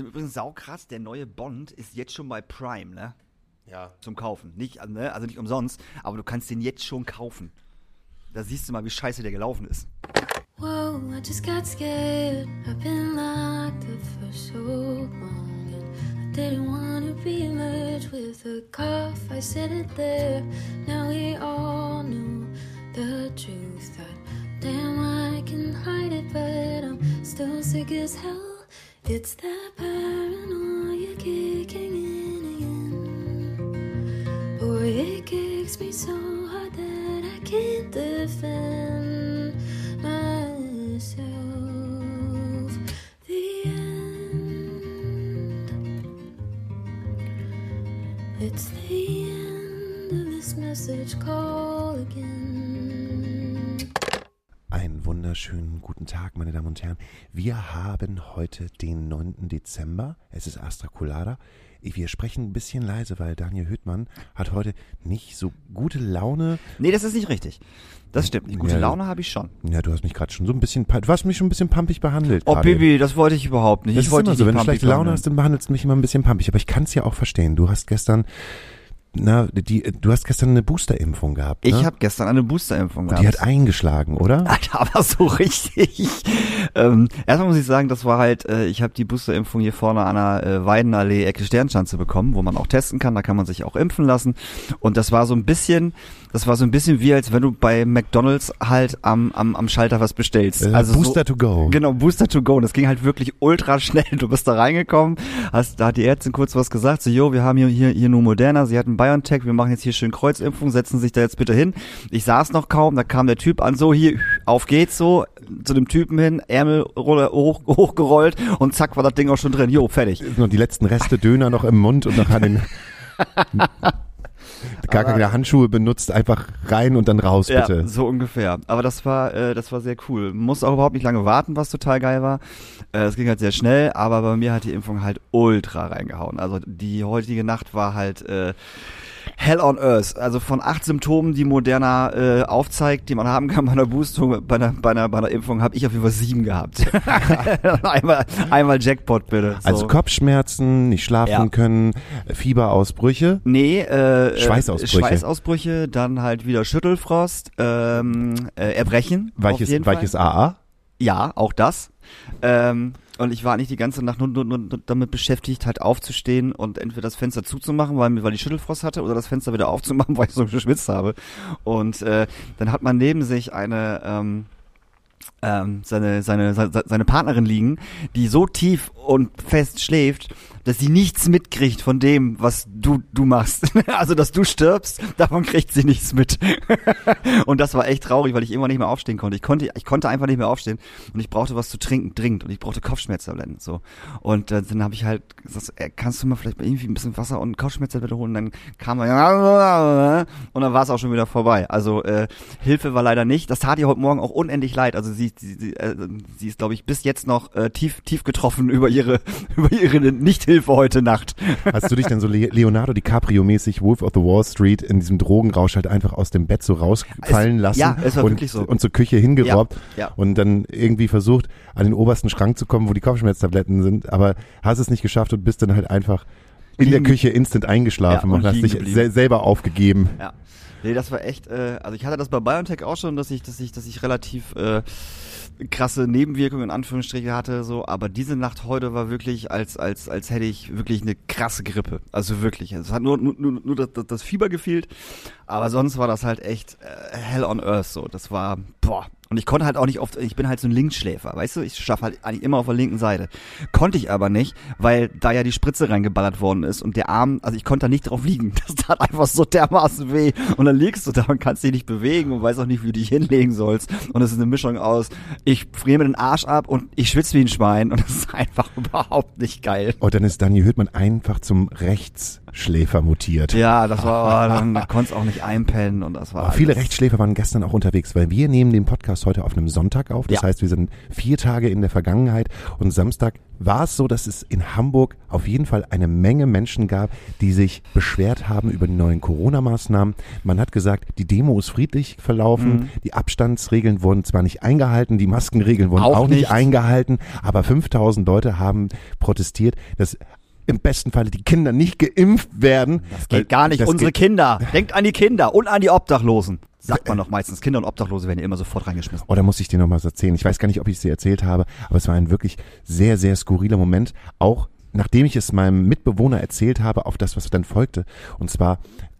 ist übrigens saukrass, der neue Bond ist jetzt schon bei Prime, ne? Ja. Zum Kaufen. Nicht, also, ne? also nicht umsonst, aber du kannst den jetzt schon kaufen. Da siehst du mal, wie scheiße der gelaufen ist. Whoa, I just got scared. I've been locked up for so long. And I didn't want to be merged with a cough. I said it there. Now we all knew the truth. That damn, I can hide it, but I'm still sick as hell. It's that paranoia kicking in again. Boy, it kicks me so hard that I can't defend myself. The end. It's the end of this message call wunderschönen guten Tag, meine Damen und Herren. Wir haben heute den 9. Dezember. Es ist Astra Colada. Wir sprechen ein bisschen leise, weil Daniel Hüttmann hat heute nicht so gute Laune. Nee, das ist nicht richtig. Das stimmt. Gute Ja. Laune habe ich schon. Ja, du hast mich gerade schon so ein bisschen, du hast mich schon ein bisschen pampig behandelt. Oh. Bibi, das wollte ich überhaupt nicht. Das ich wollte immer so, nicht wenn du schlechte Laune hast, dann behandelst du mich immer ein bisschen pampig. Aber ich kann es ja auch verstehen. Du hast gestern, na, die, du hast gestern eine Boosterimpfung gehabt. Ne? Ich habe gestern eine Boosterimpfung Und gehabt. die hat eingeschlagen, oder? Alter, aber so richtig. ähm, erstmal muss ich sagen, das war halt, äh, ich habe die Boosterimpfung hier vorne an der äh, Weidenallee Ecke Sternschanze bekommen, wo man auch testen kann, da kann man sich auch impfen lassen. Und das war so ein bisschen, das war so ein bisschen wie, als wenn du bei McDonalds halt am, am, am Schalter was bestellst. Äh, also Booster so, to go. Genau, Booster to go. Und das ging halt wirklich ultra schnell. Du bist da reingekommen, hast, da hat die Ärztin kurz was gesagt, so, jo, wir haben hier, hier, hier nur Moderna, sie hatten BioNTech, wir machen jetzt hier schön Kreuzimpfung, setzen sich da jetzt bitte hin. Ich saß noch kaum, da kam der Typ an, so, hier, auf geht's so, zu dem Typen hin, Ärmel hoch, hochgerollt und zack, war das Ding auch schon drin. Jo, fertig. Die letzten Reste Döner noch im Mund und noch an den, gar keine Handschuhe benutzt, einfach rein und dann raus, bitte. Ja, so ungefähr. Aber das war, äh, das war sehr cool. Muss auch überhaupt nicht lange warten, was total geil war. Äh, Es ging halt sehr schnell, aber bei mir hat die Impfung halt ultra reingehauen. Also die heutige Nacht war halt äh, Hell on Earth. Also von acht Symptomen, die Moderna äh, aufzeigt, die man haben kann bei einer Boostung, bei einer, bei einer, bei einer Impfung, habe ich auf jeden Fall sieben gehabt. einmal, einmal Jackpot bitte. So. Also Kopfschmerzen, nicht schlafen Ja. können, Fieber-Ausbrüche. Nee, äh, äh, Schweißausbrüche. Schweißausbrüche, dann halt wieder Schüttelfrost, ähm, äh, Erbrechen. Weiches, weiches. AA. Ja, auch das. Ähm, und ich war nicht die ganze Nacht nur, nur, nur damit beschäftigt, halt aufzustehen und entweder das Fenster zuzumachen, weil, weil ich Schüttelfrost hatte, oder das Fenster wieder aufzumachen, weil ich so geschwitzt habe. Und äh, dann hat man neben sich eine ähm, ähm, seine, seine, seine, seine Partnerin liegen, die so tief und fest schläft, dass sie nichts mitkriegt von dem, was du, du machst. also, dass du stirbst, davon kriegt sie nichts mit. und das war echt traurig, weil ich immer nicht mehr aufstehen konnte. Ich konnte, ich konnte einfach nicht mehr aufstehen und ich brauchte was zu trinken, dringend. Und ich brauchte Kopfschmerztabletten, so. Und äh, dann habe ich halt gesagt, kannst du mal vielleicht irgendwie ein bisschen Wasser und Kopfschmerztabletten holen? Und dann kam er, und dann war es auch schon wieder vorbei. Also, äh, Hilfe war leider nicht. Das tat ihr heute Morgen auch unendlich leid. Also sie, sie, sie, äh, sie ist, glaube ich, bis jetzt noch äh, tief, tief getroffen über ihre, über ihre Nichthilfe heute Nacht. Hast du dich denn so Le Leonardo DiCaprio-mäßig Wolf of the Wall Street in diesem Drogenrausch halt einfach aus dem Bett so rausfallen Es- lassen ja, es war und, wirklich so. und zur Küche hingerobbt Ja, ja. und dann irgendwie versucht, an den obersten Schrank zu kommen, wo die Kopfschmerztabletten sind, aber hast es nicht geschafft und bist dann halt einfach in der Küche instant eingeschlafen Ja, und und hast dich geblieben. se selber aufgegeben. Ja. Nee, das war echt, äh, also ich hatte das bei BioNTech auch schon, dass ich, dass ich, dass ich relativ äh, krasse Nebenwirkungen in Anführungsstrichen hatte, so, aber diese Nacht heute war wirklich, als, als, als hätte ich wirklich eine krasse Grippe. Also wirklich. Es hat nur, nur, nur, das- das Fieber gefehlt, aber sonst war das halt echt äh, hell on earth so. Das war, boah. Und ich konnte halt auch nicht oft, ich bin halt so ein Linksschläfer, weißt du? Ich schaffe halt eigentlich immer auf der linken Seite. Konnte ich aber nicht, weil da ja die Spritze reingeballert worden ist und der Arm, also ich konnte da nicht drauf liegen. Das tat einfach so dermaßen weh. Und dann liegst du da und kannst dich nicht bewegen und weißt auch nicht, wie du dich hinlegen sollst. Und es ist eine Mischung aus, ich friere mir den Arsch ab und ich schwitze wie ein Schwein und es ist einfach überhaupt nicht geil. Und dann ist Daniel Hüttmann einfach zum Rechtsschläfer mutiert. Ja, das war, oh, dann, dann konntest auch nicht einpennen und das war Aber viele Rechtsschläfer waren gestern auch unterwegs, weil wir nehmen den Podcast das heute auf einem Sonntag auf. Das Ja. heißt, wir sind vier Tage in der Vergangenheit und Samstag war es so, dass es in Hamburg auf jeden Fall eine Menge Menschen gab, die sich beschwert haben über die neuen Corona-Maßnahmen. Man hat gesagt, die Demo ist friedlich verlaufen, Mhm. die Abstandsregeln wurden zwar nicht eingehalten, die Maskenregeln wurden Auch auch, nicht eingehalten, aber 5000 Leute haben protestiert, dass im besten Falle die Kinder nicht geimpft werden. Das geht gar nicht. Unsere Kinder. Denkt an die Kinder und an die Obdachlosen. Sagt man doch meistens. Kinder und Obdachlose werden ja immer sofort reingeschmissen. Oh, da muss ich dir noch was erzählen. Ich weiß gar nicht, ob ich es dir erzählt habe, aber es war ein wirklich sehr, sehr skurriler Moment. Auch nachdem ich es meinem Mitbewohner erzählt habe, auf das, was dann folgte. Und zwar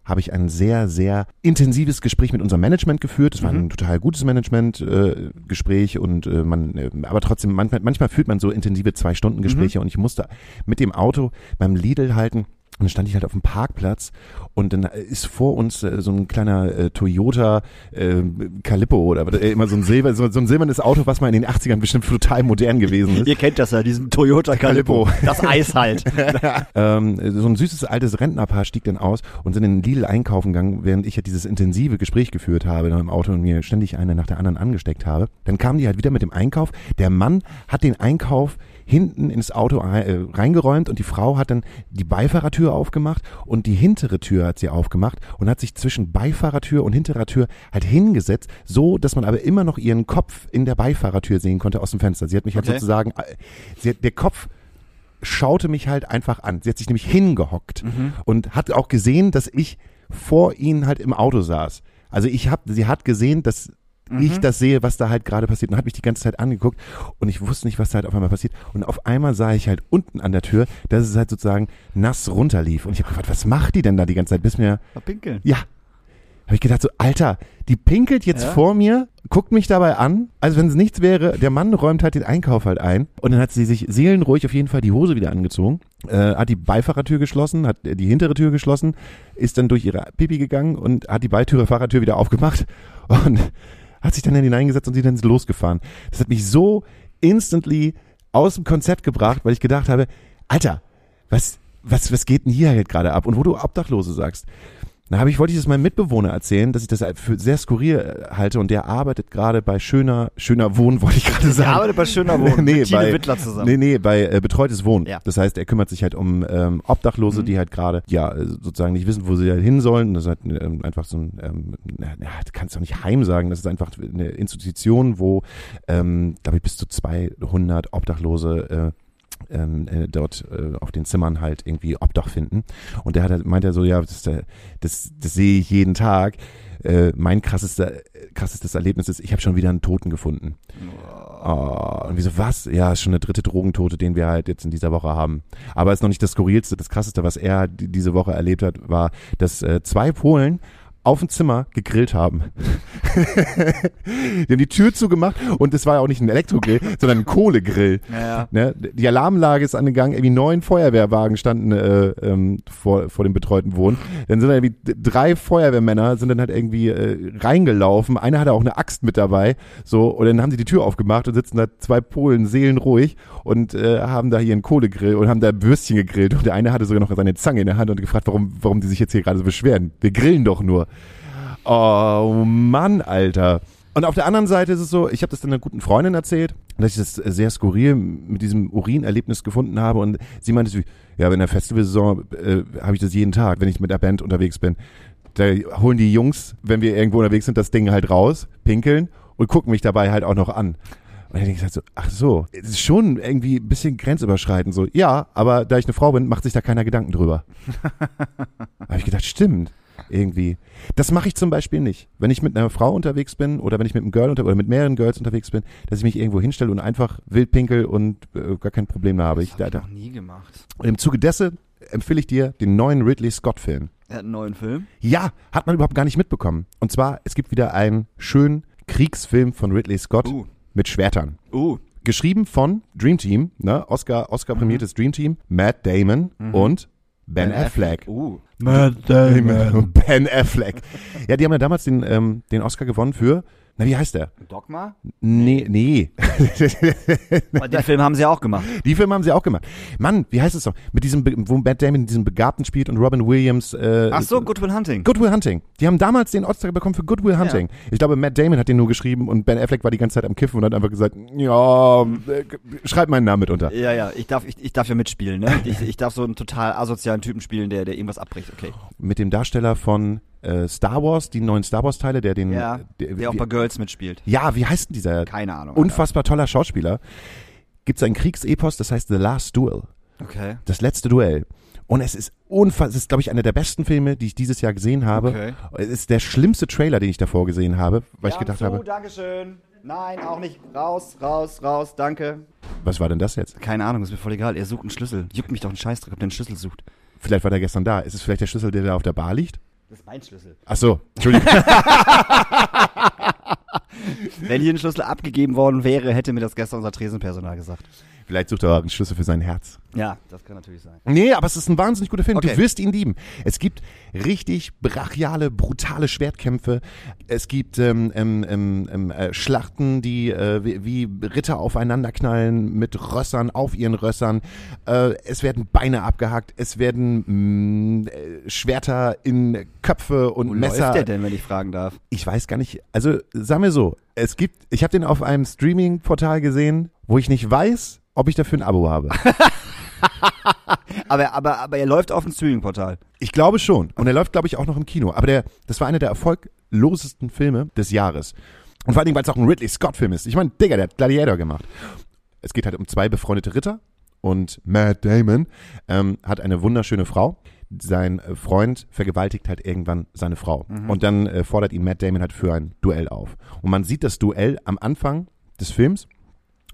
habe ich ein sehr, sehr intensives Gespräch mit unserem Management geführt. Es war ein total gutes Management-Gespräch äh, und äh, man, äh, aber trotzdem, manchmal, manchmal führt man so intensive Zwei-Stunden-Gespräche und ich musste mit dem Auto beim Lidl halten. Und dann stand ich halt auf dem Parkplatz und dann ist vor uns äh, so ein kleiner äh, Toyota äh, Calippo oder äh, immer so ein Silber, so, so ein silbernes Auto, was mal in den 80ern bestimmt total modern gewesen ist. Ihr kennt das ja, diesen Toyota Calippo. Calippo. Das Eis halt. ähm, so ein süßes altes Rentnerpaar stieg dann aus und sind in den Lidl einkaufen gegangen, während ich ja dieses intensive Gespräch geführt habe im Auto und mir ständig eine nach der anderen angesteckt habe. Dann kamen die halt wieder mit dem Einkauf. Der Mann hat den Einkauf hinten ins Auto äh, reingeräumt und die Frau hat dann die Beifahrertür aufgemacht und die hintere Tür hat sie aufgemacht und hat sich zwischen Beifahrertür und hinterer Tür halt hingesetzt, so dass man aber immer noch ihren Kopf in der Beifahrertür sehen konnte aus dem Fenster. Sie hat mich halt Okay. sozusagen, äh, sie hat, der Kopf schaute mich halt einfach an. Sie hat sich nämlich hingehockt und hat auch gesehen, dass ich vor ihnen halt im Auto saß. Also ich hab, sie hat gesehen, dass ich das sehe, was da halt gerade passiert und hat mich die ganze Zeit angeguckt und ich wusste nicht, was da halt auf einmal passiert und auf einmal sah ich halt unten an der Tür, dass es halt sozusagen nass runterlief und ich habe gefragt, was macht die denn da die ganze Zeit, bis mir Verpinkeln. ja. Habe ich gedacht so, Alter, die pinkelt jetzt Ja. vor mir, guckt mich dabei an, als wenn es nichts wäre. Der Mann räumt halt den Einkauf halt ein. Und dann hat sie sich seelenruhig auf jeden Fall die Hose wieder angezogen, äh, hat die Beifahrertür geschlossen, hat äh, die hintere Tür geschlossen, ist dann durch ihre Pipi gegangen und hat die Beitüre Fahrertür wieder aufgemacht und hat sich dann hineingesetzt und sie dann losgefahren. Das hat mich so instantly aus dem Konzept gebracht, weil ich gedacht habe, Alter, was, was, was geht denn hier halt gerade ab? Und wo du Obdachlose sagst, da habe ich, wollte ich das meinem Mitbewohner erzählen, dass ich das für sehr skurril äh, halte und der arbeitet gerade bei schöner, schöner Wohnen, wollte ich gerade sagen. arbeite bei Schöner Wohnen Nee, mit bei- Wittler zusammen. Nee, nee, bei äh, betreutes Wohnen. Ja. Das heißt, er kümmert sich halt um ähm, Obdachlose, Mhm. die halt gerade, ja, äh, sozusagen nicht wissen, wo sie halt hin sollen. Das ist halt ähm, einfach so ein, ähm, na, na, du kannst doch nicht Heim sagen, das ist einfach eine Institution, wo, ähm, glaube ich, bis zu 200 Obdachlose äh, äh, dort äh, auf den Zimmern halt irgendwie Obdach finden. Und der hat halt, meint er so, ja, das, äh, das, das sehe ich jeden Tag. Äh, mein krassester, krassestes Erlebnis ist, ich habe schon wieder einen Toten gefunden. Oh, und wieso was? Ja, ist schon der dritte Drogentote, den wir halt jetzt in dieser Woche haben. Aber ist noch nicht das skurrilste, das krasseste, was er die- diese Woche erlebt hat, war, dass äh, zwei Polen auf dem Zimmer gegrillt haben. die haben die Tür zugemacht und es war ja auch nicht ein Elektrogrill, sondern ein Kohlegrill. Ja, ja. Ne? Die Alarmlage ist angegangen, irgendwie neun Feuerwehrwagen standen äh, ähm, vor, vor dem betreuten Wohnen. Dann sind da irgendwie drei Feuerwehrmänner, sind dann halt irgendwie äh, reingelaufen. Einer hatte auch eine Axt mit dabei. So, und dann haben sie die Tür aufgemacht und sitzen da zwei Polen seelenruhig und äh, haben da hier einen Kohlegrill und haben da Würstchen gegrillt. Und der eine hatte sogar noch seine Zange in der Hand und gefragt, warum, warum die sich jetzt hier gerade so beschweren. Wir grillen doch nur. Oh Mann, Alter. Und auf der anderen Seite ist es so, ich habe das dann einer guten Freundin erzählt, dass ich das sehr skurril mit diesem Urinerlebnis gefunden habe und sie meinte, so, ja, in der Festivalsaison äh, habe ich das jeden Tag, wenn ich mit der Band unterwegs bin. Da holen die Jungs, wenn wir irgendwo unterwegs sind, das Ding halt raus, pinkeln und gucken mich dabei halt auch noch an. Und dann denke ich halt so, ach so, es ist schon irgendwie ein bisschen grenzüberschreitend so. Ja, aber da ich eine Frau bin, macht sich da keiner Gedanken drüber. habe ich gedacht, stimmt. Irgendwie. Das mache ich zum Beispiel nicht. Wenn ich mit einer Frau unterwegs bin oder wenn ich mit einem Girl unter oder mit mehreren Girls unterwegs bin, dass ich mich irgendwo hinstelle und einfach wild pinkel und äh, gar kein Problem mehr habe. Ich, Das da, hab da. ich noch nie gemacht. Und im Zuge dessen empfehle ich dir den neuen Ridley Scott Film. Er hat einen neuen Film. Ja, hat man überhaupt gar nicht mitbekommen. Und zwar, es gibt wieder einen schönen Kriegsfilm von Ridley Scott Uh. mit Schwertern. Uh. Geschrieben von Dream Team, ne? Oscar, Oscar prämiertes Dream Team, Matt Damon und Ben, Affleck. Uh. Ben Affleck. Ja, die haben ja damals den, ähm, den Oscar gewonnen für Na, wie heißt der? Dogma? Nee, nee. Den Film haben sie auch gemacht. Die Filme haben sie auch gemacht. Mann, wie heißt es doch? Mit diesem, Be- wo Matt Damon diesen Begabten spielt und Robin Williams. Äh, Ach so, Good Will Hunting. Good Will Hunting. Die haben damals den Oscar bekommen für Good Will Hunting. Ich glaube, Matt Damon hat den nur geschrieben und Ben Affleck war die ganze Zeit am Kiffen und hat einfach gesagt, ja, äh, schreib meinen Namen mit unter. Ja, ja, ich darf, ich, ich darf ja mitspielen, ne? Ich, ich darf so einen total asozialen Typen spielen, der, der irgendwas abbricht, okay. Mit dem Darsteller von äh, Star Wars, die neuen Star Wars Teile, der den, Ja, der, der auch bei Girls mitspielt. ja, wie heißt denn dieser Keine Ahnung. unfassbar toller Schauspieler? Gibt es ein Kriegsepos, das heißt The Last Duel. Alter. Okay. Das letzte Duell. Und es ist unfassbar, es ist, glaube ich, einer der besten Filme, die ich dieses Jahr gesehen habe. Okay. Es ist der schlimmste Trailer, den ich davor gesehen habe, weil ich gedacht habe, Dankeschön. Nein, auch nicht. Raus, raus, raus, danke. was war denn das jetzt? Keine Ahnung, ist mir voll egal. Er sucht einen Schlüssel. Juckt mich doch einen Scheißdreck, ob der einen Schlüssel sucht. Vielleicht war der gestern da. Ist es vielleicht der Schlüssel, der da auf der Bar liegt? Das ist mein Schlüssel. Ach so, Entschuldigung. Wenn hier ein Schlüssel abgegeben worden wäre, hätte mir das gestern unser Tresenpersonal gesagt. vielleicht sucht er auch einen Schlüssel für sein Herz. Ja, das kann natürlich sein. Nee, aber es ist ein wahnsinnig guter Film. Okay. Du wirst ihn lieben. Es gibt richtig brachiale, brutale Schwertkämpfe. Es gibt ähm, ähm, ähm, ähm, äh, Schlachten, die äh, wie, wie Ritter aufeinander knallen mit Rössern auf ihren Rössern. Äh, es werden Beine abgehackt. Es werden mh, äh, Schwerter in Köpfe und Wo Messer. läuft der denn, wenn ich fragen darf? Ich weiß gar nicht. Also sagen wir so, es gibt. Ich habe den auf einem Streaming-Portal gesehen, wo ich nicht weiß, ob ich dafür ein Abo habe. Aber, aber, aber er läuft auf dem Streaming-Portal. Ich glaube schon. Und er läuft, glaube ich, auch noch im Kino. Aber der, das war einer der erfolglosesten Filme des Jahres. Und vor allen Dingen, weil es auch ein Ridley Scott-Film ist. Ich meine, Digga, der hat Gladiator gemacht. Es geht halt um zwei befreundete Ritter. Und Matt Damon ähm, hat eine wunderschöne Frau. Sein äh, Freund vergewaltigt halt irgendwann seine Frau. Und dann äh, fordert ihn Matt Damon halt für ein Duell auf. Und man sieht das Duell am Anfang des Films.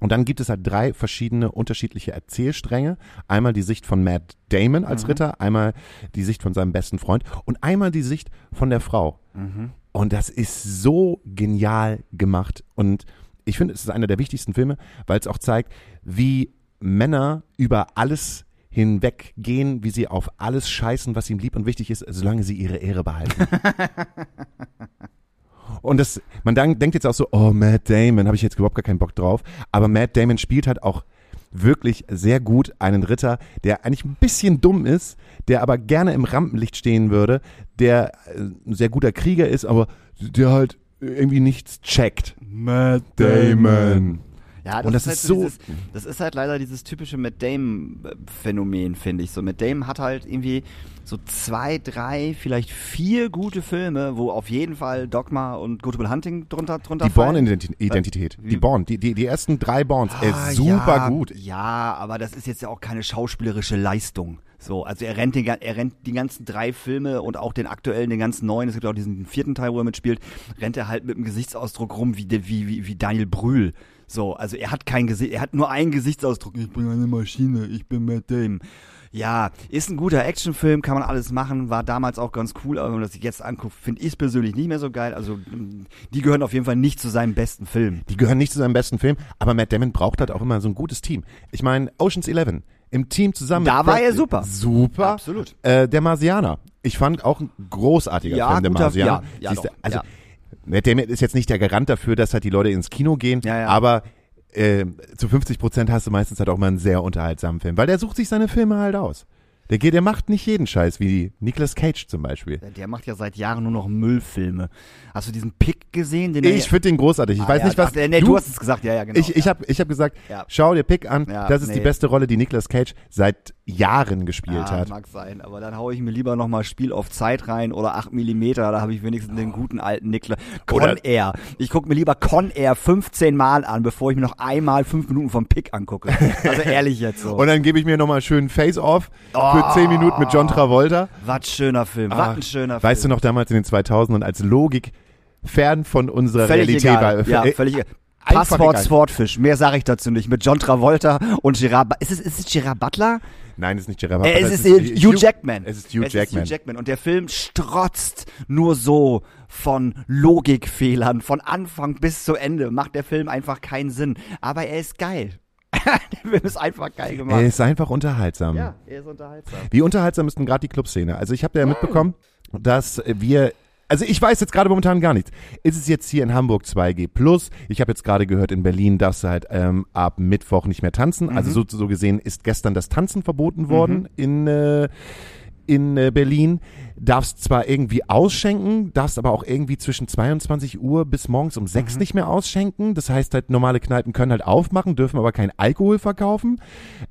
Und dann gibt es halt drei verschiedene unterschiedliche Erzählstränge. Einmal die Sicht von Matt Damon als Ritter, einmal die Sicht von seinem besten Freund und einmal die Sicht von der Frau. Und das ist so genial gemacht. Und ich finde, es ist einer der wichtigsten Filme, weil es auch zeigt, wie Männer über alles hinweggehen, wie sie auf alles scheißen, was ihm lieb und wichtig ist, solange sie ihre Ehre behalten. Und das, man denkt jetzt auch so, oh, Matt Damon, habe ich jetzt überhaupt gar keinen Bock drauf. Aber Matt Damon spielt halt auch wirklich sehr gut einen Ritter, der eigentlich ein bisschen dumm ist, der aber gerne im Rampenlicht stehen würde, der äh, ein sehr guter Krieger ist, aber der halt irgendwie nichts checkt. Matt Damon. Ja, das, Und das ist, ist halt so- Dieses, das ist halt leider dieses typische Matt Damon-Phänomen, finde ich. So, Matt Damon hat halt irgendwie so zwei, drei, vielleicht vier gute Filme, wo auf jeden Fall Dogma und Good Will Hunting drunter, drunter Die. Born-Identität. Wie- Die Born, die, die, die ersten drei Borns. Er Ah, ist super ja, gut. Ja, aber das ist jetzt ja auch keine schauspielerische Leistung. So, also er rennt, den, er rennt die ganzen drei Filme und auch den aktuellen, den ganzen neuen, es gibt auch diesen vierten Teil, wo er mitspielt, rennt er halt mit einem Gesichtsausdruck rum wie, wie, wie Daniel Brühl. So, also er hat kein Gesicht, er hat nur einen Gesichtsausdruck. Ich bin eine Maschine, ich bin Matt Damon. Ja, ist ein guter Actionfilm, kann man alles machen, war damals auch ganz cool, aber wenn man das sich jetzt anguckt, finde ich es persönlich nicht mehr so geil. Also, mm, die gehören auf jeden Fall nicht zu seinem besten Film. Die gehören nicht zu seinem besten Film, aber Matt Damon braucht halt auch immer so ein gutes Team. Ich meine, Ocean's Eleven im Team zusammen. Da war er super. Super. Absolut. Äh, der Marsianer. Ich fand auch ein großartiger Ja, Film, der guter- Marsianer. ja, ja, Siehste, doch, also, ja. Matt Damon ist jetzt nicht der Garant dafür, dass halt die Leute ins Kino gehen, Ja, ja. aber äh, zu 50 Prozent hast du meistens halt auch mal einen sehr unterhaltsamen Film, weil der sucht sich seine Filme halt aus. Der geht, der macht nicht jeden Scheiß, wie Nicolas Cage zum Beispiel. Der macht ja seit Jahren nur noch Müllfilme. Hast du diesen Pick gesehen? Den Ich finde den großartig. Ich Ah, weiß ja, nicht, was. ach, nee, du, hast es gesagt, ja, ja, genau. Ich, ich ja. habe ich hab gesagt, Ja. schau dir Pick an. Das ist die nee. beste Rolle, die Nicolas Cage seit Jahren gespielt ja, hat. mag sein, aber dann hau ich mir lieber nochmal Spiel auf Zeit rein oder 8 mm, da habe ich wenigstens den guten alten Niklas. Con Oder- Air. Ich gucke mir lieber Con Air 15 Mal an, bevor ich mir noch einmal 5 Minuten vom Pick angucke. Also ehrlich jetzt so. Und dann gebe ich mir nochmal schön Face-Off Oh. Für 10 Minuten mit John Travolta. was schöner Film, was ein schöner Weißt du Film. noch damals in den 2000ern als Logik fern von unserer Völlig Realität egal. war? ja, äh, völlig egal. Passwort. Swordfish, mehr sage ich dazu nicht. Mit John Travolta und Gerard, ist es, ist es Gerard Butler? Nein, es ist nicht Gerard Äh, Butler, es ist äh, Hugh Jackman. Es ist Hugh es Jackman. Ist Hugh Jackman. Und der Film strotzt nur so von Logikfehlern. Von Anfang bis zu Ende macht der Film einfach keinen Sinn. Aber er ist geil. der Film ist einfach geil gemacht. Er ist einfach unterhaltsam. ja, er ist unterhaltsam. Wie unterhaltsam ist denn gerade die Clubszene? Also ich habe ja mitbekommen, dass wir Also ich weiß jetzt gerade momentan gar nichts. Ist es jetzt hier in Hamburg 2G Plus? Ich habe jetzt gerade gehört, in Berlin darfst du halt ähm, ab Mittwoch nicht mehr tanzen. Also so, so gesehen ist gestern das Tanzen verboten worden in, äh, in äh, Berlin. Darfst zwar irgendwie ausschenken, darfst aber auch irgendwie zwischen 22 Uhr bis morgens um 6 nicht mehr ausschenken. Das heißt halt, normale Kneipen können halt aufmachen, dürfen aber kein Alkohol verkaufen.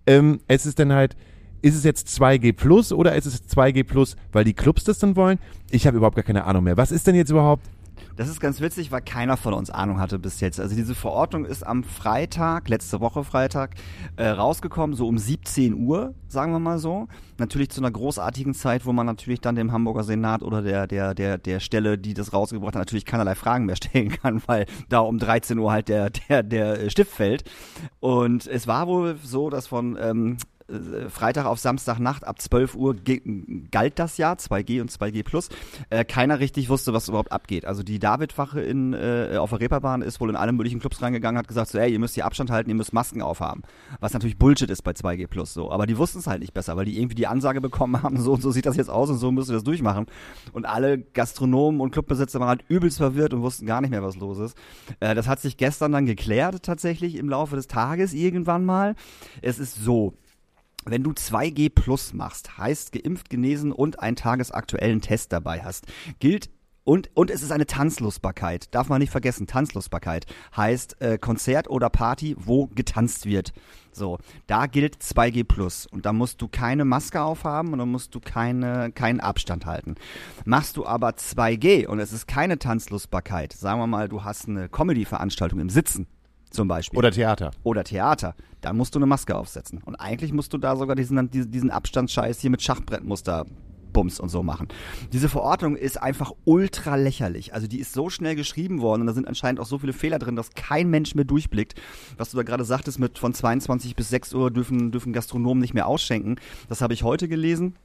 Ähm, es ist dann halt, ist es jetzt 2G Plus oder ist es 2G Plus, weil die Clubs das dann wollen? Ich habe überhaupt gar keine Ahnung mehr. Was ist denn jetzt überhaupt? Das ist ganz witzig, weil keiner von uns Ahnung hatte bis jetzt. Also diese Verordnung ist am Freitag, letzte Woche Freitag, äh, rausgekommen, so um 17 Uhr, sagen wir mal so. Natürlich zu einer großartigen Zeit, wo man natürlich dann dem Hamburger Senat oder der, der, der, der Stelle, die das rausgebracht hat, natürlich keinerlei Fragen mehr stellen kann, weil da um 13 Uhr halt der, der, der Stift fällt. Und es war wohl so, dass von ähm, äh, Freitag auf Samstagnacht ab 12 Uhr galt das Jahr, 2G und 2G Plus. Äh, keiner richtig wusste, was überhaupt abgeht. Also die Davidwache in, äh, auf der Reeperbahn ist wohl in alle möglichen Clubs reingegangen, hat gesagt so, ey, ihr müsst hier Abstand halten, ihr müsst Masken aufhaben. Was natürlich Bullshit ist bei 2G Plus so. Aber die wussten es halt nicht besser, weil die irgendwie die Ansage bekommen haben, so und so sieht das jetzt aus und so müsst ihr das durchmachen. Und alle Gastronomen und Clubbesitzer waren halt übelst verwirrt und wussten gar nicht mehr, was los ist. Äh, das hat sich gestern dann geklärt tatsächlich im Laufe des Tages irgendwann mal. Es ist so, wenn du 2G Plus machst, heißt geimpft, genesen und einen tagesaktuellen Test dabei hast, gilt und, und es ist eine Tanzlustbarkeit. Darf man nicht vergessen, Tanzlustbarkeit heißt äh, Konzert oder Party, wo getanzt wird. So, da gilt 2G Plus und da musst du keine Maske aufhaben und dann musst du keine, keinen Abstand halten. Machst du aber 2G und es ist keine Tanzlustbarkeit, sagen wir mal, du hast eine Comedy-Veranstaltung im Sitzen zum Beispiel Oder Theater. oder Theater, dann musst du eine Maske aufsetzen. Und eigentlich musst du da sogar diesen, diesen, diesen Abstandsscheiß hier mit Schachbrettmuster Bums und so machen. Diese Verordnung ist einfach ultra lächerlich. Also die ist so schnell geschrieben worden und da sind anscheinend auch so viele Fehler drin, dass kein Mensch mehr durchblickt. Was du da gerade sagtest mit von 22 bis 6 Uhr dürfen, dürfen Gastronomen nicht mehr ausschenken. Das habe ich heute gelesen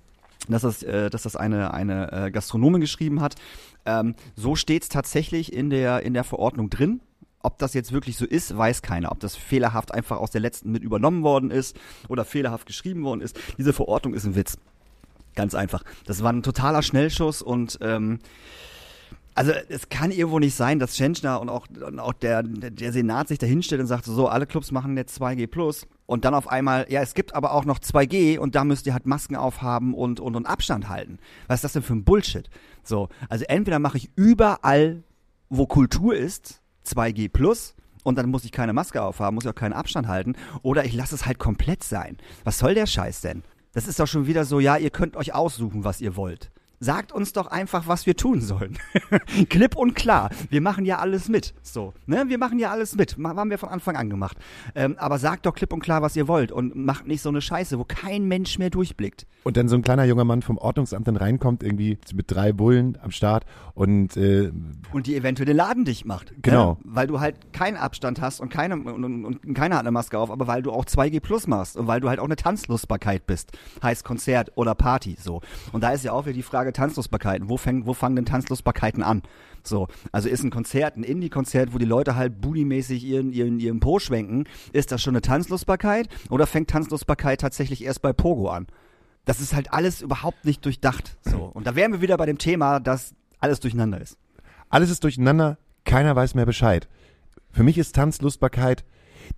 dass das, äh, dass das eine, eine äh, Gastronomin geschrieben hat. Ähm, so steht es tatsächlich in der, in der Verordnung drin. Ob das jetzt wirklich so ist, weiß keiner. Ob das fehlerhaft einfach aus der letzten mit übernommen worden ist oder fehlerhaft geschrieben worden ist. Diese Verordnung ist ein Witz. Ganz einfach. Das war ein totaler Schnellschuss und ähm, also es kann irgendwo nicht sein, dass Tschentschner und auch, und auch der, der Senat sich da hinstellt und sagt, so, alle Clubs machen jetzt 2G plus und dann auf einmal, ja, es gibt aber auch noch 2G und da müsst ihr halt Masken aufhaben und, und, und Abstand halten. Was ist das denn für ein Bullshit? So, also entweder mache ich überall, wo Kultur ist, 2G plus und dann muss ich keine Maske aufhaben, muss ich auch keinen Abstand halten oder ich lasse es halt komplett sein. Was soll der Scheiß denn? Das ist doch schon wieder so, ja, ihr könnt euch aussuchen, was ihr wollt. Sagt uns doch einfach, was wir tun sollen. Klipp und klar. Wir machen ja alles mit. So, ne? Wir machen ja alles mit. Haben wir von Anfang an gemacht. Ähm, aber sagt doch klipp und klar, was ihr wollt und macht nicht so eine Scheiße, wo kein Mensch mehr durchblickt. Und dann so ein kleiner junger Mann vom Ordnungsamt dann reinkommt, irgendwie mit drei Bullen am Start und äh, Und die eventuell den Laden dicht macht. Genau. Ne? Weil du halt keinen Abstand hast und, keine, und, und, und keiner hat eine Maske auf, aber weil du auch 2G Plus machst und weil du halt auch eine Tanzlustbarkeit bist. Heißt Konzert oder Party. So. Und da ist ja auch wieder die Frage Tanzlustbarkeiten. Wo, fäng, wo fangen denn Tanzlustbarkeiten an? So, also ist ein Konzert, ein Indie-Konzert, wo die Leute halt booty-mäßig ihren, ihren, ihren Po schwenken, ist das schon eine Tanzlustbarkeit oder fängt Tanzlustbarkeit tatsächlich erst bei Pogo an? Das ist halt alles überhaupt nicht durchdacht. So. Und da wären wir wieder bei dem Thema, dass alles durcheinander ist. alles ist durcheinander, keiner weiß mehr Bescheid. Für mich ist Tanzlustbarkeit,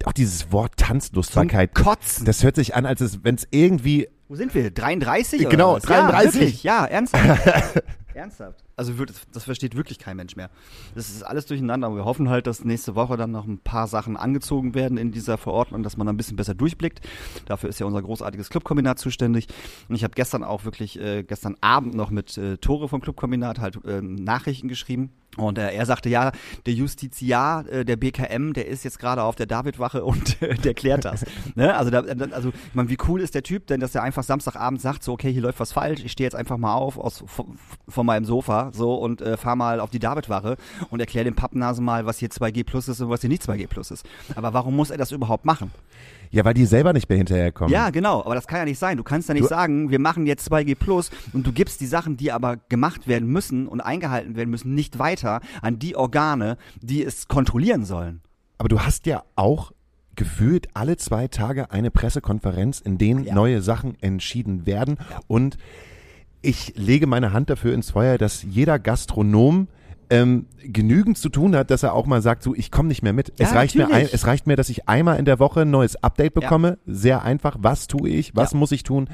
auch dieses Wort Tanzlustbarkeit, Kotzen. das hört sich an, als wenn es irgendwie, Wo sind wir? 33? oder Genau, was? 33. Ja, wirklich, ja, ernsthaft. ernsthaft. Also das versteht wirklich kein Mensch mehr. Das ist alles durcheinander. Aber wir hoffen halt, dass nächste Woche dann noch ein paar Sachen angezogen werden in dieser Verordnung, dass man ein bisschen besser durchblickt. Dafür ist ja unser großartiges Clubkombinat zuständig. Und ich habe gestern auch wirklich, äh, gestern Abend noch mit äh, Tore vom Clubkombinat halt äh, Nachrichten geschrieben. Und äh, er sagte, ja, der Justiziar äh, der BKM, der ist jetzt gerade auf der Davidwache und äh, der klärt das. ne? Also, da, also ich meine, wie cool ist der Typ denn, dass er einfach Samstagabend sagt, so, okay, hier läuft was falsch, ich stehe jetzt einfach mal auf aus, von, von meinem Sofa so und äh, fahr mal auf die Davidwache und erkläre dem Pappnasen mal, was hier 2G plus ist und was hier nicht 2G plus ist. Aber warum muss er das überhaupt machen? Ja, weil die selber nicht mehr hinterherkommen. Ja, genau, aber das kann ja nicht sein. Du kannst ja nicht Du- sagen, wir machen jetzt 2G Plus und du gibst die Sachen, die aber gemacht werden müssen und eingehalten werden müssen, nicht weiter an die Organe, die es kontrollieren sollen. Aber du hast ja auch gefühlt alle zwei Tage eine Pressekonferenz, in denen Ja. neue Sachen entschieden werden Ja. und ich lege meine Hand dafür ins Feuer, dass jeder Gastronom ähm, genügend zu tun hat, dass er auch mal sagt, so ich komme nicht mehr mit. es Ja, reicht mir ein, natürlich. es reicht mir, dass ich einmal in der Woche ein neues Update bekomme. Sehr einfach. Was tue ich? Was Ja. muss ich tun?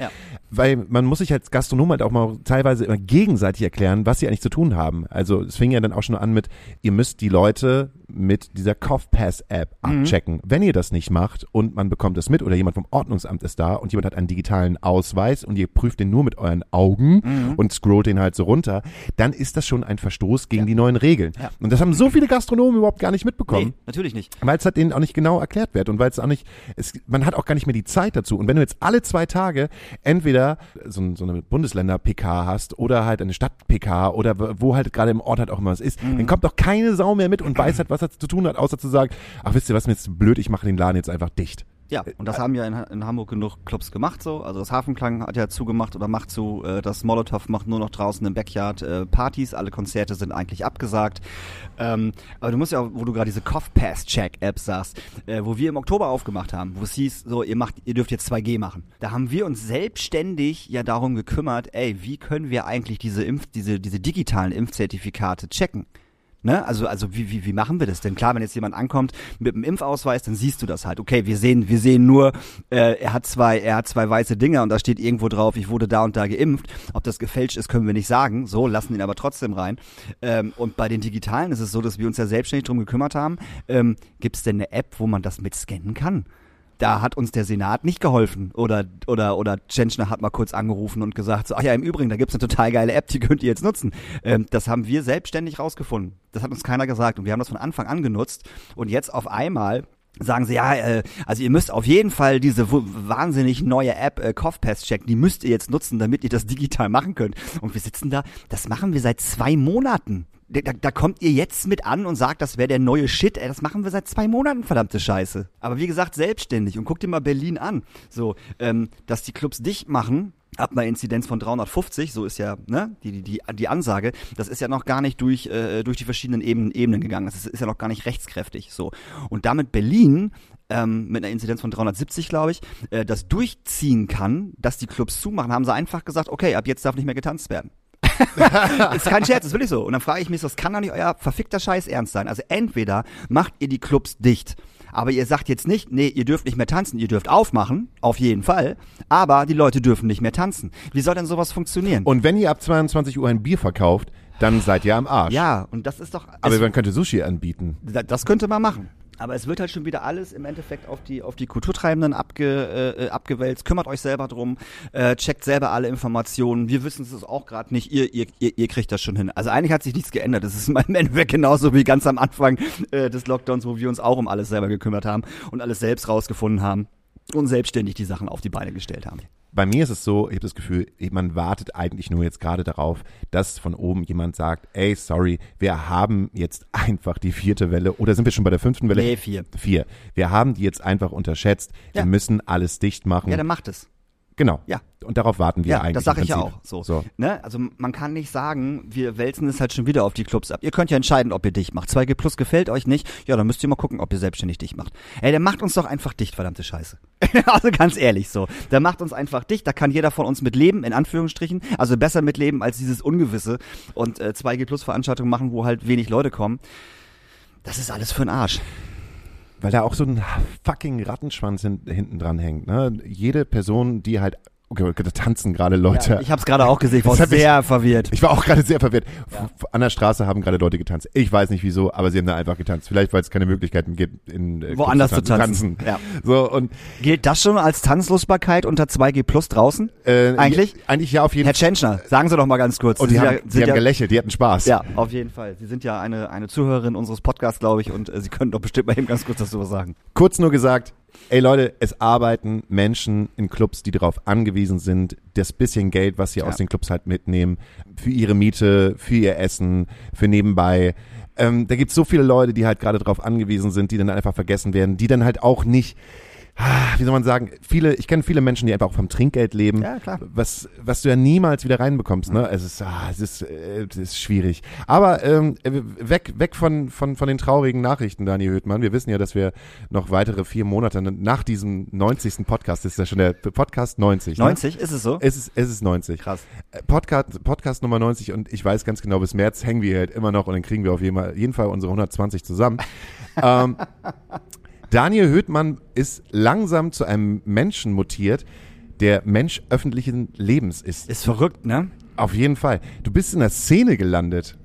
Ja. Weil man muss sich als Gastronom halt auch mal teilweise immer gegenseitig erklären, was sie eigentlich zu tun haben. Also es fing ja dann auch schon an mit, ihr müsst die Leute mit dieser CoughPass-App Mhm. abchecken. Wenn ihr das nicht macht und man bekommt es mit oder jemand vom Ordnungsamt ist da und jemand hat einen digitalen Ausweis und ihr prüft den nur mit euren Augen Mhm. und scrollt den halt so runter, dann ist das schon ein Verstoß gegen die neuen Regeln. Ja. Und das haben so viele Gastronomen überhaupt gar nicht mitbekommen. Nee, natürlich nicht. Weil es halt denen auch nicht genau erklärt wird und weil es auch nicht, es, man hat auch gar nicht mehr die Zeit dazu. Und wenn du jetzt alle zwei Tage entweder so, ein- so eine Bundesländer-PK hast oder halt eine Stadt-PK oder wo halt gerade im Ort halt auch immer was ist, Mhm. dann kommt doch keine Sau mehr mit und weiß halt, was er zu tun hat, außer zu sagen, ach wisst ihr was, mir ist blöd, ich mache den Laden jetzt einfach dicht. Ja, und das haben ja in, in Hamburg genug Clubs gemacht so. Also das Hafenklang hat ja zugemacht oder macht zu. Äh, das Molotow macht nur noch draußen im Backyard äh, Partys. Alle Konzerte sind eigentlich abgesagt. Ähm, aber du musst ja, auch, wo du gerade diese Cough Pass Check App sagst, äh, wo wir im Oktober aufgemacht haben, wo es hieß, so ihr macht, ihr dürft jetzt 2G machen. Da haben wir uns selbstständig ja darum gekümmert, ey, wie können wir eigentlich diese Impf, diese diese digitalen Impfzertifikate checken? Ne? Also, also wie, wie, wie machen wir das denn? Klar, wenn jetzt jemand ankommt mit einem Impfausweis, dann siehst du das halt. Okay, wir sehen, wir sehen nur, äh, er hat zwei, er hat zwei weiße Dinger und da steht irgendwo drauf, ich wurde da und da geimpft. Ob das gefälscht ist, können wir nicht sagen. So, lassen ihn aber trotzdem rein. Ähm, und bei den Digitalen ist es so, dass wir uns ja selbstständig drum gekümmert haben. Ähm, Gibt es denn eine App, wo man das mit scannen kann? Da hat uns der Senat nicht geholfen. Oder, oder, oder Tschentschner hat mal kurz angerufen und gesagt, so, ach ja, im Übrigen, da gibt's eine total geile App, die könnt ihr jetzt nutzen. Ähm, das haben wir selbstständig rausgefunden. Das hat uns keiner gesagt. Und wir haben das von Anfang an genutzt. Und jetzt auf einmal sagen sie, ja, äh, also ihr müsst auf jeden Fall diese wahnsinnig neue App äh, CoughPass checken, die müsst ihr jetzt nutzen, damit ihr das digital machen könnt. Und wir sitzen da, das machen wir seit zwei Monaten. Da, da, kommt ihr jetzt mit an und sagt, das wäre der neue Shit. Ey, das machen wir seit zwei Monaten, verdammte Scheiße. Aber wie gesagt, selbstständig. Und guck dir mal Berlin an. So, ähm, dass die Clubs dicht machen, ab einer Inzidenz von 350, so ist ja ne, die, die, die, die Ansage, das ist ja noch gar nicht durch, äh, durch die verschiedenen Ebenen, Ebenen gegangen. Das ist, ist ja noch gar nicht rechtskräftig. So. Und damit Berlin ähm, mit einer Inzidenz von 370, glaube ich, äh, das durchziehen kann, dass die Clubs zumachen, haben sie einfach gesagt, okay, ab jetzt darf nicht mehr getanzt werden. ist kein Scherz, ist wirklich so. Und dann frage ich mich, das kann doch nicht euer verfickter Scheiß ernst sein. Also entweder macht ihr die Clubs dicht, aber ihr sagt jetzt nicht, nee, ihr dürft nicht mehr tanzen, ihr dürft aufmachen, auf jeden Fall, aber die Leute dürfen nicht mehr tanzen. Wie soll denn sowas funktionieren? Und wenn ihr ab 22 Uhr ein Bier verkauft, dann seid ihr am Arsch. ja, und das ist doch. Aber es, man könnte Sushi anbieten. da- das könnte man machen. Aber es wird halt schon wieder alles im Endeffekt auf die, auf die Kulturtreibenden abge, äh, abgewälzt. Kümmert euch selber drum, äh, checkt selber alle Informationen. Wir wissen es auch gerade nicht. Ihr, ihr, ihr, ihr kriegt das schon hin. Also eigentlich hat sich nichts geändert. Es ist im Endeffekt genauso wie ganz am Anfang äh, des Lockdowns, wo wir uns auch um alles selber gekümmert haben und alles selbst rausgefunden haben und selbstständig die Sachen auf die Beine gestellt haben. Bei mir ist es so, ich habe das Gefühl, man wartet eigentlich nur jetzt gerade darauf, dass von oben jemand sagt, ey, sorry, wir haben jetzt einfach die vierte Welle oder sind wir schon bei der fünften Welle? Nee, vier. Vier. Wir haben die jetzt einfach unterschätzt. Ja. Wir müssen alles dicht machen. Ja, dann macht es. Genau. Ja. Und darauf warten wir Ja, eigentlich. das sage ich ja auch. So. so. Ne? Also man kann nicht sagen, wir wälzen es halt schon wieder auf die Clubs ab. Ihr könnt ja entscheiden, ob ihr dicht macht. 2G Plus gefällt euch nicht, ja, dann müsst ihr mal gucken, ob ihr selbstständig dicht macht. Ey, der macht uns doch einfach dicht, verdammte Scheiße. also ganz ehrlich so. Der macht uns einfach dicht, da kann jeder von uns mit leben, in Anführungsstrichen. Also besser mit leben als dieses Ungewisse und äh, 2G Plus Veranstaltungen machen, wo halt wenig Leute kommen. Das ist alles für den Arsch. Weil da auch so ein fucking Rattenschwanz hin, hinten dran hängt. Ne? Jede Person, die halt, okay, da tanzen gerade Leute. Ja, ich habe es gerade auch gesehen, ich war sehr verwirrt. Ich war auch gerade sehr verwirrt. F- An der Straße haben gerade Leute getanzt. Ich weiß nicht wieso, aber sie haben da einfach getanzt. Vielleicht, weil es keine Möglichkeiten gibt, in äh, Woanders Clubs zu tanzen. Ja. So und Gilt das schon als Tanzlustbarkeit unter 2G Plus draußen? äh, Eigentlich? Ja, eigentlich ja auf jeden Herr Fall. Tschentschner, sagen Sie doch mal ganz kurz. Und Sie die haben, ja, sie sind haben ja, gelächelt, die hatten Spaß. ja, auf jeden Fall. Sie sind ja eine, eine Zuhörerin unseres Podcasts, glaube ich, und äh, Sie können doch bestimmt mal eben ganz kurz dazu was sagen. Kurz nur gesagt, ey Leute, es arbeiten Menschen in Clubs, die darauf angewiesen sind, das bisschen Geld, was sie Ja. aus den Clubs halt mitnehmen, für ihre Miete, für ihr Essen, für nebenbei. Ähm, da gibt's so viele Leute, die halt gerade darauf angewiesen sind, die dann einfach vergessen werden, die dann halt auch nicht wie soll man sagen, viele, ich kenne viele Menschen, die einfach auch vom Trinkgeld leben. Ja, klar. Was, was du ja niemals wieder reinbekommst, ne? Es ist, ah, es ist, äh, es ist schwierig. Aber ähm, weg, weg von, von, von den traurigen Nachrichten, Daniel Höhtmann. Wir wissen ja, dass wir noch weitere vier Monate nach diesem 90. Podcast, das ist ja schon der Podcast 90. 90, ist es so? Es ist, es ist 90. Krass. Äh, Podcast, Podcast Nummer 90 und ich weiß ganz genau, bis März hängen wir halt immer noch und dann kriegen wir auf jeden Fall, jeden Fall unsere 120 zusammen. ähm, Daniel Höhtmann ist langsam zu einem Menschen mutiert, der Mensch öffentlichen Lebens ist. Ist verrückt, ne? Auf jeden Fall. Du bist in der Szene gelandet.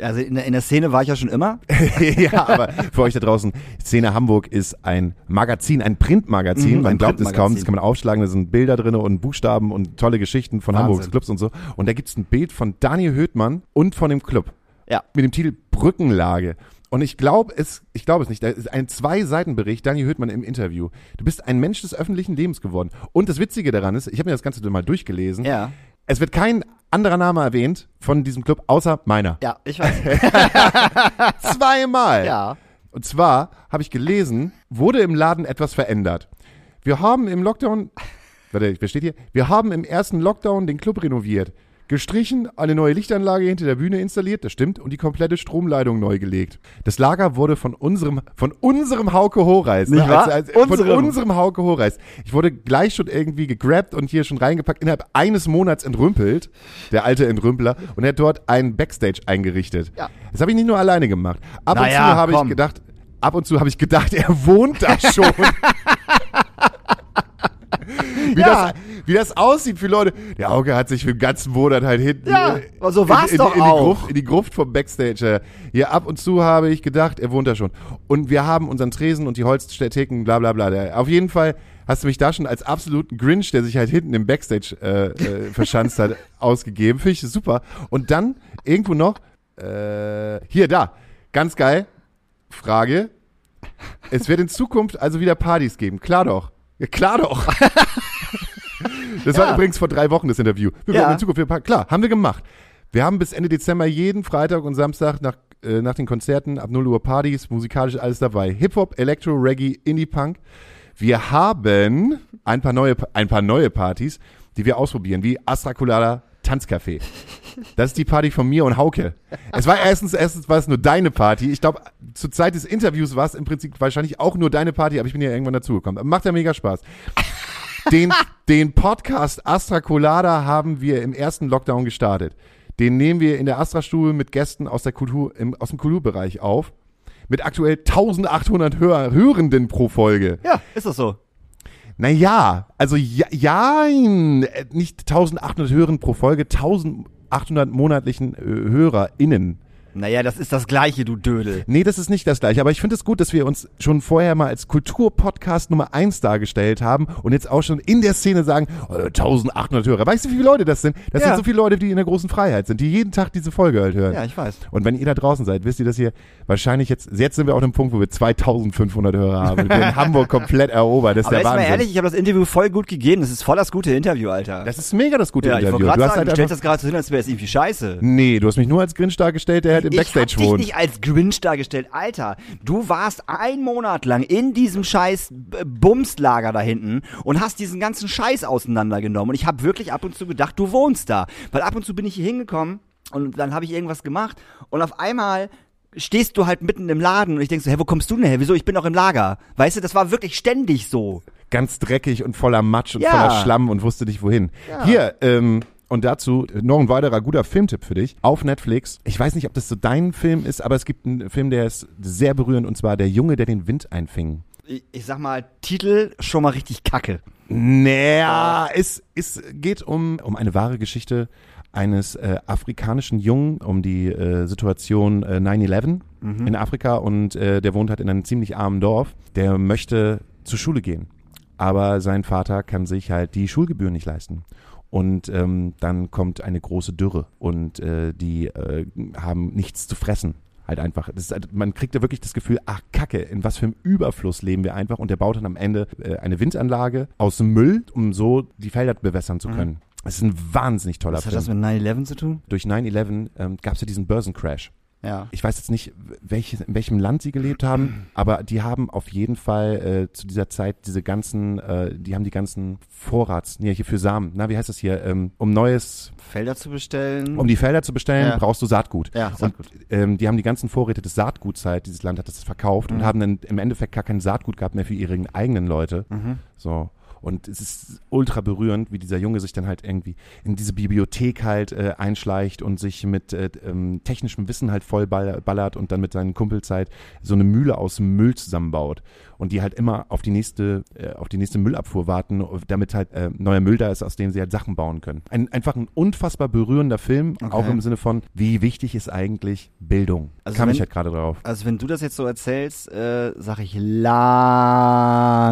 Also in der, in der Szene war ich ja schon immer. ja, aber für euch da draußen, Szene Hamburg ist ein Magazin, ein Printmagazin. Mhm, man ein glaubt es kaum, Printmagazin. das kann man aufschlagen, da sind Bilder drin und Buchstaben und tolle Geschichten von Wahnsinn. Hamburgs Clubs und so. Und da gibt's ein Bild von Daniel Höhtmann und von dem Club. Ja. Mit dem Titel Brückenlage. Und ich glaube es, ich glaube es nicht. Da ist ein Zwei-Seiten-Bericht, Daniel Höhtmann im Interview. Du bist ein Mensch des öffentlichen Lebens geworden. Und das Witzige daran ist, ich habe mir das Ganze mal durchgelesen. Ja. Es wird kein anderer Name erwähnt von diesem Club, außer meiner. Ja, ich weiß. Zweimal. ja. Und zwar habe ich gelesen, wurde im Laden etwas verändert. Wir haben im Lockdown, warte, wer steht hier? Wir haben im ersten Lockdown den Club renoviert. Gestrichen, eine neue Lichtanlage hinter der Bühne installiert, das stimmt, und die komplette Stromleitung neu gelegt. Das Lager wurde von unserem, von unserem Hauke Horeis, Nicht wahr? von Unserem. unserem Hauke Horeis. Ich wurde gleich schon irgendwie gegrabt und hier schon reingepackt, innerhalb eines Monats entrümpelt, der alte Entrümpler, und er hat dort einen Backstage eingerichtet. Ja. Das habe ich nicht nur alleine gemacht. Ab und Naja, zu habe ich gedacht, ab und zu habe ich gedacht, er wohnt da schon. wie, Ja. das, wie das aussieht für Leute. Der Auge hat sich für den ganzen Monat halt hinten Ja, äh, so war's in, in, doch in, auch. Die Gruft, in die Gruft vom Backstage. äh. Hier ab und zu habe ich gedacht, er wohnt da schon. Und wir haben unseren Tresen und die Holztheken, bla bla bla. Auf jeden Fall hast du mich da schon als absoluten Grinch, der sich halt hinten im Backstage äh, äh, verschanzt hat, ausgegeben. Finde ich super. Und dann irgendwo noch, äh, hier, da, ganz geil, Frage. Es wird in Zukunft also wieder Partys geben. Klar doch. Ja, klar doch. Das war Ja. übrigens vor drei Wochen das Interview. Wir Ja. in Zukunft wieder Partys. Klar, haben wir gemacht. Wir haben bis Ende Dezember jeden Freitag und Samstag nach, äh, nach den Konzerten ab 0 Uhr Partys, musikalisch alles dabei. Hip-Hop, Elektro, Reggae, Indie-Punk. Wir haben ein paar neue, ein paar neue Partys, die wir ausprobieren, wie Astra Colada Tanzcafé. Das ist die Party von mir und Hauke. Es war erstens, erstens war es nur deine Party. Ich glaube, zur Zeit des Interviews war es im Prinzip wahrscheinlich auch nur deine Party, aber ich bin ja irgendwann dazugekommen. Macht ja mega Spaß. Den, den Podcast Astra Colada haben wir im ersten Lockdown gestartet. Den nehmen wir in der Astra-Stube mit Gästen aus, der Kultur, im, aus dem Kulturbereich auf. Mit aktuell 1800 Hör, Hörenden pro Folge. Ja, ist das so. Naja, also ja, ja äh, nicht 1800 Hörern pro Folge, 1800 monatlichen äh, HörerInnen. Naja, das ist das Gleiche, du Dödel. Nee, das ist nicht das gleiche, aber ich finde es gut, dass wir uns schon vorher mal als Kulturpodcast Nummer eins dargestellt haben und jetzt auch schon in der Szene sagen, oh, 1800 Hörer. Weißt du, wie viele Leute das sind? Das Ja. sind so viele Leute, die in der großen Freiheit sind, die jeden Tag diese Folge halt hören. Ja, ich weiß. Und wenn ihr da draußen seid, wisst ihr, dass ihr wahrscheinlich jetzt, jetzt sind wir auf dem Punkt, wo wir 2500 Hörer haben. Wir in Hamburg komplett erobert. Das ist Aber der jetzt mal Wahnsinn. ehrlich, ich habe das Interview voll gut gegeben. Das ist voll das gute Interview, Alter. das ist mega das gute ja, ich Interview. gerade Du hast sagen, halt du stellst das gerade so hin, als wäre es irgendwie scheiße. nee, du hast mich nur als Grinch dargestellt, der halt im Backstage ich hab dich wohnt. nicht als Grinch dargestellt. Alter, du warst ein Monat lang in diesem scheiß Bumslager da hinten und hast diesen ganzen Scheiß auseinandergenommen. Und ich habe wirklich ab und zu gedacht, du wohnst da. Weil ab und zu bin ich hier hingekommen und dann habe ich irgendwas gemacht und auf einmal stehst du halt mitten im Laden und ich denk so, hä, wo kommst du denn her? Wieso? Ich bin doch im Lager. Weißt du, das war wirklich ständig so. ganz dreckig und voller Matsch und Ja. voller Schlamm und wusste nicht wohin. Hier, ähm, und dazu noch ein weiterer guter Filmtipp für dich auf Netflix. Ich weiß nicht, ob das so dein Film ist, aber es gibt einen Film, der ist sehr berührend und zwar Der Junge, der den Wind einfing. Ich, ich sag mal, Titel schon mal richtig kacke. Naja, es, es geht um, um eine wahre Geschichte eines äh, afrikanischen Jungen, um die äh, Situation äh, 9-11 in Afrika und äh, der wohnt halt in einem ziemlich armen Dorf. Der möchte zur Schule gehen, aber sein Vater kann sich halt die Schulgebühren nicht leisten. Und ähm, dann kommt eine große Dürre und äh, die äh, haben nichts zu fressen. Halt einfach. Ist, halt- man kriegt ja wirklich das Gefühl, ach Kacke, in was für einem Überfluss leben wir einfach. Und der baut dann am Ende äh, eine Windanlage aus Müll, um so die Felder bewässern zu können. Das ist ein wahnsinnig toller Was hat Film. das mit 9-11 zu tun? Durch 9-11 ähm, gab es ja diesen Börsencrash. Ja. Ich weiß jetzt nicht, welches, in welchem Land sie gelebt haben, aber die haben auf jeden Fall äh, zu dieser Zeit diese ganzen, äh, die haben die ganzen Vorrats, nee, hier für Samen, na, wie heißt das hier, ähm, um neues, Felder zu bestellen. um die Felder zu bestellen, Ja. brauchst du Saatgut. Ja, Saatgut. Und ähm, die haben die ganzen Vorräte des Saatguts halt, dieses Land hat das verkauft Mhm. und haben dann im Endeffekt gar kein Saatgut gehabt mehr für ihre eigenen Leute. Mhm. So. Und es ist ultra berührend, wie dieser Junge sich dann halt irgendwie in diese Bibliothek halt äh, einschleicht und sich mit äh, ähm, technischem Wissen halt voll ball- ballert und dann mit seinen Kumpels halt so eine Mühle aus Müll zusammenbaut. Und die halt immer auf die nächste, äh, auf die nächste Müllabfuhr warten, damit halt äh, neuer Müll da ist, aus dem sie halt Sachen bauen können. Ein, einfach ein unfassbar berührender Film, Okay. auch im Sinne von, wie wichtig ist eigentlich Bildung? Also Kam wenn- ich halt gerade drauf. Also wenn du das jetzt so erzählst, äh, sag ich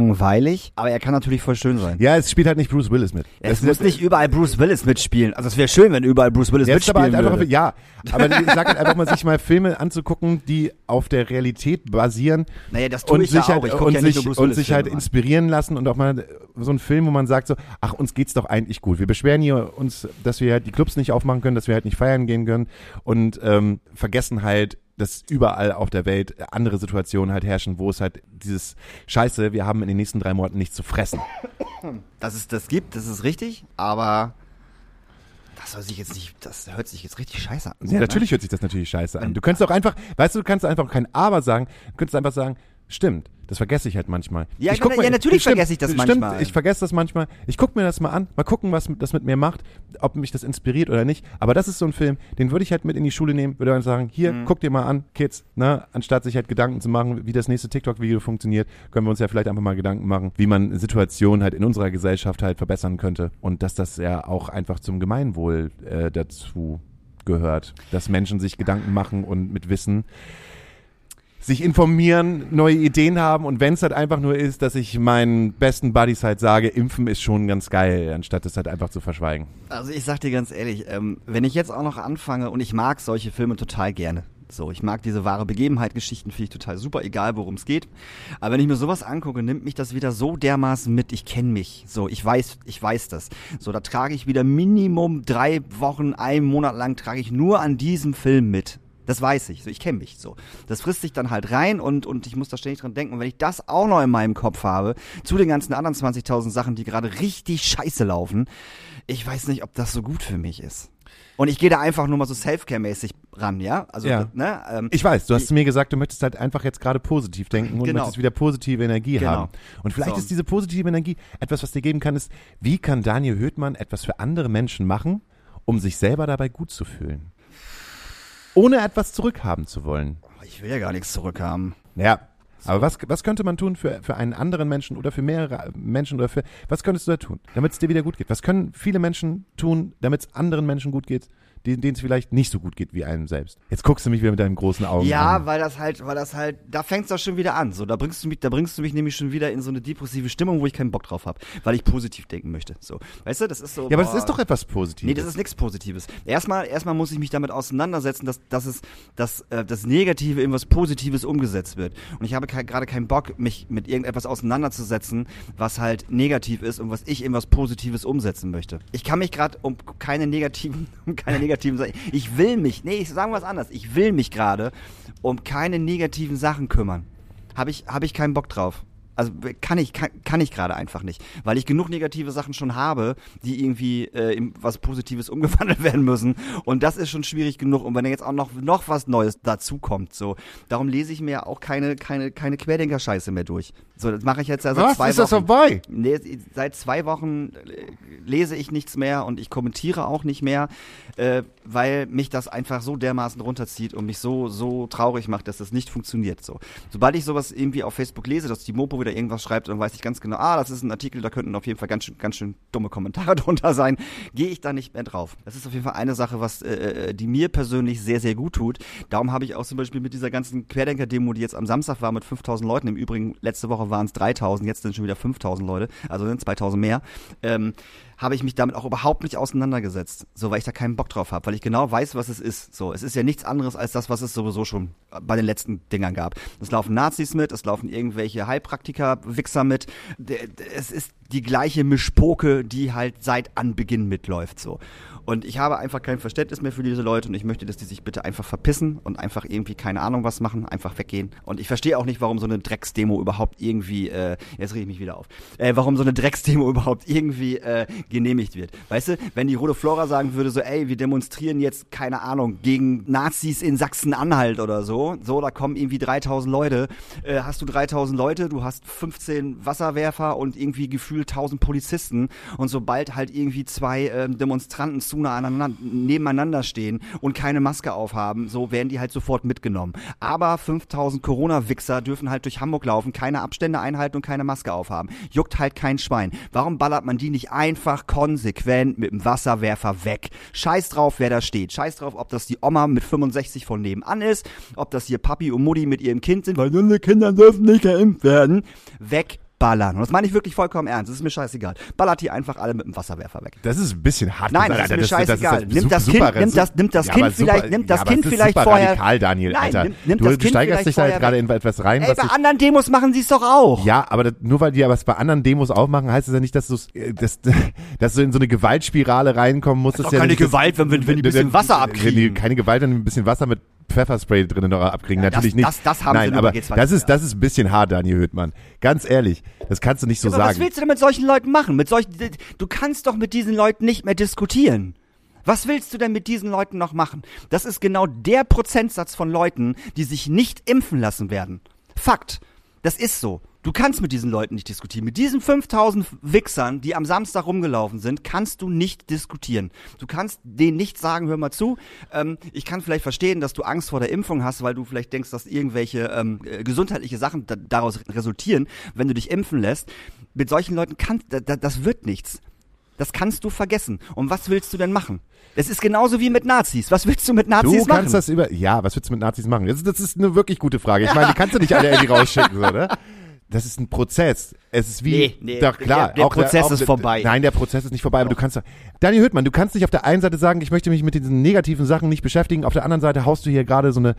langweilig, aber er kann natürlich voll schön sein. Ja, es spielt halt nicht Bruce Willis mit. Es Das- muss nicht überall Bruce Willis mitspielen. Also es wäre schön, wenn überall Bruce Willis Jetzt aber mitspielen halt einfach, würde. ja, aber ich sag halt einfach mal, sich mal Filme anzugucken, die auf der Realität basieren Naja, das tue und ich ja sich halt, auch. Ich und ja sich, und sich halt inspirieren lassen und auch mal so ein Film, wo man sagt so, ach, uns geht's doch eigentlich gut. Wir beschweren hier uns, dass wir halt die Clubs nicht aufmachen können, dass wir halt nicht feiern gehen können und ähm, vergessen halt, dass überall auf der Welt andere Situationen halt herrschen, wo es halt dieses Scheiße, wir haben in den nächsten drei Monaten nichts zu fressen. Dass es das gibt, das ist richtig, aber das soll sich jetzt nicht, das hört sich jetzt richtig scheiße an. Ja, natürlich hört sich das natürlich scheiße an. Du könntest auch einfach, weißt du, du kannst einfach kein Aber sagen, du könntest einfach sagen, stimmt, das vergesse ich halt manchmal. Ja, ich guck ja, natürlich stimmt, vergesse ich das stimmt, manchmal. ich vergesse das manchmal. Ich guck mir das mal an, mal gucken, was das mit mir macht, ob mich das inspiriert oder nicht. Aber das ist so ein Film, den würde ich halt mit in die Schule nehmen, würde dann sagen, hier, Mhm. guck dir mal an, Kids, ne, anstatt sich halt Gedanken zu machen, wie das nächste TikTok-Video funktioniert, können wir uns ja vielleicht einfach mal Gedanken machen, wie man Situationen halt in unserer Gesellschaft halt verbessern könnte und dass das ja auch einfach zum Gemeinwohl äh, dazu gehört, dass Menschen sich Gedanken machen und mit Wissen sich informieren, neue Ideen haben und wenn es halt einfach nur ist, dass ich meinen besten Buddies halt sage, impfen ist schon ganz geil, anstatt es halt einfach zu verschweigen. Also ich sag dir ganz ehrlich, ähm, wenn ich jetzt auch noch anfange und ich mag solche Filme total gerne. So, ich mag diese wahre Begebenheit, Geschichten finde ich total super, egal worum es geht. Aber wenn ich mir sowas angucke, nimmt mich das wieder so dermaßen mit. Ich kenne mich. So, ich weiß, ich weiß das. So, da trage ich wieder Minimum drei Wochen, einen Monat lang trage ich nur an diesem Film mit. Das weiß ich, so ich kenne mich so. Das frisst sich dann halt rein und, und ich muss da ständig dran denken. Und wenn ich das auch noch in meinem Kopf habe, zu den ganzen anderen 20.000 Sachen, die gerade richtig scheiße laufen, ich weiß nicht, ob das so gut für mich ist. Und ich gehe da einfach nur mal so Selfcare-mäßig ran, ja? Also, Ja. ne? Ähm, Ich weiß, du hast mir gesagt, du möchtest halt einfach jetzt gerade positiv denken und Genau. möchtest wieder positive Energie Genau. haben. Und vielleicht So. ist diese positive Energie etwas, was dir geben kann, ist, wie kann Daniel Höhtmann etwas für andere Menschen machen, um sich selber dabei gut zu fühlen? Ohne etwas zurückhaben zu wollen. ich will ja gar nichts zurückhaben. Ja. Aber was, was könnte man tun für, für einen anderen Menschen oder für mehrere Menschen oder für, was könntest du da tun, damit es dir wieder gut geht? Was können viele Menschen tun, damit es anderen Menschen gut geht, denen es vielleicht nicht so gut geht wie einem selbst? Jetzt guckst du mich wieder mit deinen großen Augen Ja, an. weil das halt, weil das halt, da fängt's doch schon wieder an. So, da bringst du mich, da bringst du mich nämlich schon wieder in so eine depressive Stimmung, wo ich keinen Bock drauf habe, weil ich positiv denken möchte. So, weißt du, das ist so. Ja, aber das boah. ist doch etwas Positives. Nee, das ist nichts Positives. Erstmal, erstmal muss ich mich damit auseinandersetzen, dass, dass es, dass äh, das Negative in was Positives umgesetzt wird. Und ich habe ke- gerade keinen Bock, mich mit irgendetwas auseinanderzusetzen, was halt negativ ist und was ich in was Positives umsetzen möchte. Ich kann mich gerade um keine negativen, um keine negativen Sachen. Ich will mich, nee, ich sage was anderes. Ich will mich gerade um keine negativen Sachen kümmern. Habe ich, habe ich keinen Bock drauf. Also kann ich kann, kann ich gerade einfach nicht, weil ich genug negative Sachen schon habe, die irgendwie äh, in was Positives umgewandelt werden müssen und das ist schon schwierig genug und wenn da jetzt auch noch noch was Neues dazu kommt, so darum lese ich mir auch keine keine keine Querdenker-Scheiße mehr durch. So das mache ich jetzt ja seit Was? zwei Ist Wochen. das vorbei? Nee, seit zwei Wochen äh, lese ich nichts mehr und ich kommentiere auch nicht mehr, äh, weil mich das einfach so dermaßen runterzieht und mich so so traurig macht, dass das nicht funktioniert. So, sobald ich sowas irgendwie auf Facebook lese, dass die Mopo wieder irgendwas schreibt, dann weiß ich ganz genau, ah, das ist ein Artikel, da könnten auf jeden Fall ganz schön ganz schön dumme Kommentare drunter sein, gehe ich da nicht mehr drauf. Das ist auf jeden Fall eine Sache, was äh, äh, die mir persönlich sehr sehr gut tut. Darum habe ich auch zum Beispiel mit dieser ganzen Querdenker-Demo, die jetzt am Samstag war mit 5000 Leuten, im Übrigen letzte Woche waren es 3000, jetzt sind schon wieder 5000 Leute, also sind 2000 mehr, ähm, habe ich mich damit auch überhaupt nicht auseinandergesetzt, so weil ich da keinen Bock drauf habe, weil ich genau weiß, was es ist. So, es ist ja nichts anderes als das, was es sowieso schon bei den letzten Dingern gab. Es laufen Nazis mit, es laufen irgendwelche Heilpraktiker, Wichser mit. Es ist die gleiche Mischpoke, die halt seit Anbeginn mitläuft so. Und ich habe einfach kein Verständnis mehr für diese Leute und ich möchte, dass die sich bitte einfach verpissen und einfach irgendwie keine Ahnung was machen, einfach weggehen. Und ich verstehe auch nicht, warum so eine Drecksdemo überhaupt irgendwie, äh, jetzt rege ich mich wieder auf, äh, warum so eine Drecksdemo überhaupt irgendwie äh, genehmigt wird. Weißt du, wenn die Rote Flora sagen würde, so, ey, wir demonstrieren jetzt, keine Ahnung, gegen Nazis in Sachsen-Anhalt oder so, so, da kommen irgendwie 3000 Leute, äh, hast du 3000 Leute, du hast 15 Wasserwerfer und irgendwie gefühlt 1000 Polizisten und sobald halt irgendwie zwei äh, Demonstranten zu nah aneinander, nebeneinander stehen und keine Maske aufhaben, so werden die halt sofort mitgenommen. Aber 5000 Corona-Wichser dürfen halt durch Hamburg laufen, keine Abstände einhalten und keine Maske aufhaben. Juckt halt kein Schwein. Warum ballert man die nicht einfach konsequent mit dem Wasserwerfer weg? Scheiß drauf, wer da steht. Scheiß drauf, ob das die Oma mit 65 von nebenan ist, ob das hier Papi und Mutti mit ihrem Kind sind, weil unsere Kinder dürfen nicht geimpft werden. Weg ballern. Und das meine ich wirklich vollkommen ernst. Das ist mir scheißegal. Ballert die einfach alle mit dem Wasserwerfer weg. Das ist ein bisschen hart. Nein, das ist mir scheißegal. Nimmt das Kind, nimmt das, nimmt das Ja, Kind super- vielleicht, nimmt das ja, Kind vielleicht super vorher. radikal, Daniel, Nein, Alter. nimmt- nimmt du, das du Kind steigerst dich da jetzt gerade in etwas rein, Ey, bei anderen Demos machen sie es doch auch. Ja, aber das, nur weil die aber es bei anderen Demos auch machen, heißt es ja nicht, dass, du's, äh, dass, dass du in so eine Gewaltspirale reinkommen musst. Das ist ja keine nicht, Gewalt, wenn wir- wenn die ein bisschen Wasser Wenn die, abkriegen. keine Gewalt, wenn die ein bisschen Wasser mit Pfefferspray drinnen noch abkriegen. Ja, Natürlich das- nicht. das- das haben sie Nein, nur aber G20, das ist, das ist ein bisschen hart, Daniel Höhtmann. Ganz ehrlich, das kannst du nicht so aber was sagen. willst du denn mit solchen Leuten machen? Mit solchen, du kannst doch mit diesen Leuten nicht mehr diskutieren. Was willst du denn mit diesen Leuten noch machen? Das ist genau der Prozentsatz von Leuten, die sich nicht impfen lassen werden. Fakt. Das ist so. Du kannst mit diesen Leuten nicht diskutieren. Mit diesen 5000 Wichsern, die am Samstag rumgelaufen sind, kannst du nicht diskutieren. Du kannst denen nicht sagen, hör mal zu, ähm, ich kann vielleicht verstehen, dass du Angst vor der Impfung hast, weil du vielleicht denkst, dass irgendwelche ähm, äh, gesundheitliche Sachen da, daraus resultieren, wenn du dich impfen lässt. Mit solchen Leuten kann, da, da, das wird nichts. Das kannst du vergessen. Und was willst du denn machen? Es ist genauso wie mit Nazis. Was willst du mit Nazis Du machen? kannst das über, ja, was willst du mit Nazis machen? Das, das ist eine wirklich gute Frage. Ich meine, die kannst du nicht alle irgendwie rausschicken, so, oder? Das ist ein Prozess. Es ist wie, Nee, nee, doch klar. der- der auch Prozess auch, ist vorbei. Nein, der Prozess ist nicht vorbei, aber du kannst, Daniel Hüttmann, du kannst nicht auf der einen Seite sagen, ich möchte mich mit diesen negativen Sachen nicht beschäftigen, auf der anderen Seite haust du hier gerade so eine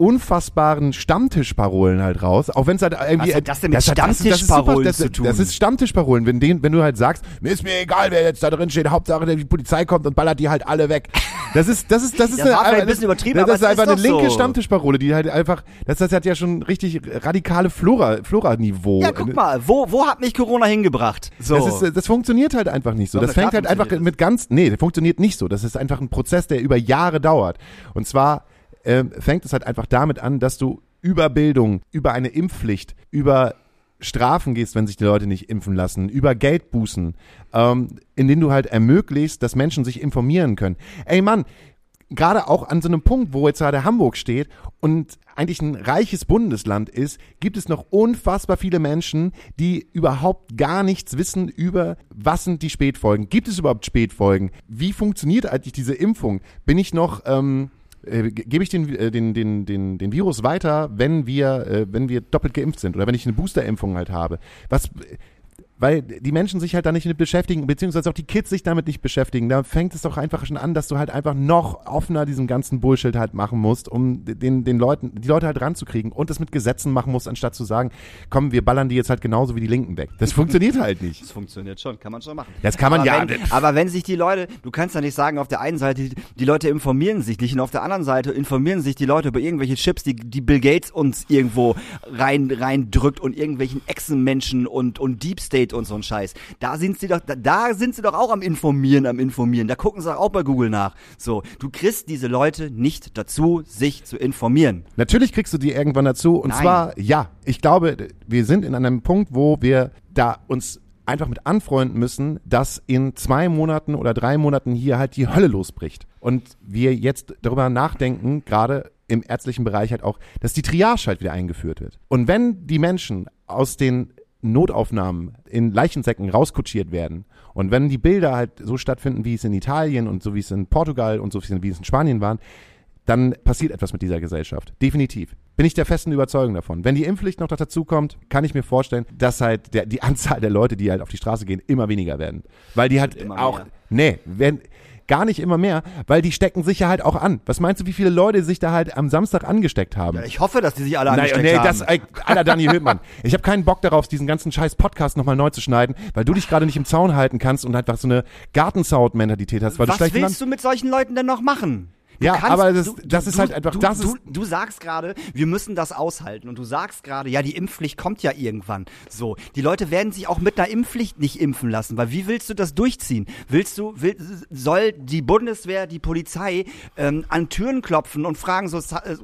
unfassbaren Stammtischparolen halt raus, auch wenn es halt irgendwie Was hat das denn mit hat- ist- ist super- Stammtischparolen das, zu tun? Das ist Stammtischparolen, wenn den, wenn du halt sagst, mir ist mir egal, wer jetzt da drin steht, Hauptsache die Polizei kommt und ballert die halt alle weg. Das ist das ist das ist Das war vielleicht ein das- bisschen übertrieben, das aber ist es einfach ist eine linke so. Stammtischparole, die halt einfach das, das hat ja schon richtig radikale Flora Flora Niveau. ja, guck mal, wo, wo hat mich Corona hingebracht? So. Das, ist, äh, das funktioniert halt einfach nicht so. Doch, das fängt halt einfach mit ganz, nee, das funktioniert nicht so. Das ist einfach ein Prozess, der über Jahre dauert. Und zwar ähm, fängt es halt einfach damit an, dass du über Bildung, über eine Impfpflicht, über Strafen gehst, wenn sich die Leute nicht impfen lassen, über Geldbußen, ähm, in denen du halt ermöglichst, dass Menschen sich informieren können. Ey Mann, gerade auch an so einem Punkt, wo jetzt gerade Hamburg steht und eigentlich ein reiches Bundesland ist, gibt es noch unfassbar viele Menschen, die überhaupt gar nichts wissen über, was sind die Spätfolgen. Gibt es überhaupt Spätfolgen? Wie funktioniert eigentlich diese Impfung? Bin ich noch, ähm, äh, ge- gebe ich den, äh, den, den, den, den Virus weiter, wenn wir, äh, wenn wir doppelt geimpft sind oder wenn ich eine Boosterimpfung halt habe? Was, weil die Menschen sich halt da nicht mit beschäftigen, beziehungsweise auch die Kids sich damit nicht beschäftigen. Da fängt es doch einfach schon an, dass du halt einfach noch offener diesem ganzen Bullshit halt machen musst, um den, den Leuten, die Leute halt ranzukriegen und das mit Gesetzen machen musst, anstatt zu sagen, komm, wir ballern die jetzt halt genauso wie die Linken weg. Das funktioniert halt nicht. Das funktioniert schon, kann man schon machen. Das kann man aber ja- Wenn, aber wenn sich die Leute, du kannst ja nicht sagen, auf der einen Seite, die, die Leute informieren sich nicht und auf der anderen Seite informieren sich die Leute über irgendwelche Chips, die, die Bill Gates uns irgendwo rein, reindrückt und irgendwelchen Echsenmenschen und, und Deep State und so ein Scheiß. Da sind sie doch, da, da sind sie doch auch am Informieren, am Informieren. Da gucken sie auch bei Google nach. So, du kriegst diese Leute nicht dazu, sich zu informieren. Natürlich kriegst du die irgendwann dazu. Und Nein. zwar, ja, ich glaube, wir sind in einem Punkt, wo wir da uns einfach mit anfreunden müssen, dass in zwei Monaten oder drei Monaten hier halt die Hölle losbricht. Und wir jetzt darüber nachdenken, gerade im ärztlichen Bereich halt auch, dass die Triage halt wieder eingeführt wird. Und wenn die Menschen aus den Notaufnahmen in Leichensäcken rauskutschiert werden und wenn die Bilder halt so stattfinden, wie es in Italien und so wie es in Portugal und so wie es in Spanien waren, dann passiert etwas mit dieser Gesellschaft. Definitiv. Bin ich der festen Überzeugung davon. Wenn die Impfpflicht noch dazu kommt, kann ich mir vorstellen, dass halt der, die Anzahl der Leute, die halt auf die Straße gehen, immer weniger werden. Weil die halt auch, mehr. nee, wenn, gar nicht immer mehr, weil die stecken sich ja halt auch an. Was meinst du, wie viele Leute sich da halt am Samstag angesteckt haben? Ja, ich hoffe, dass die sich alle Nein, angesteckt nee, haben. das, ey, Alter, Dani Höhtmann. Ich habe keinen Bock darauf, diesen ganzen scheiß Podcast nochmal neu zu schneiden, weil du dich gerade nicht im Zaun halten kannst und einfach so eine Gartensound-Mentalität hast, weil du Was schlecht willst du mit solchen Leuten denn noch machen? Ja, kannst- aber das- du, das du, ist halt du, einfach- Du, das du, ist- du sagst gerade, wir müssen das aushalten. Und du sagst gerade, ja, die Impfpflicht kommt ja irgendwann. So, die Leute werden sich auch mit einer Impfpflicht nicht impfen lassen, weil wie willst du das durchziehen? Willst du, will, soll die Bundeswehr, die Polizei ähm, an Türen klopfen und fragen so, äh,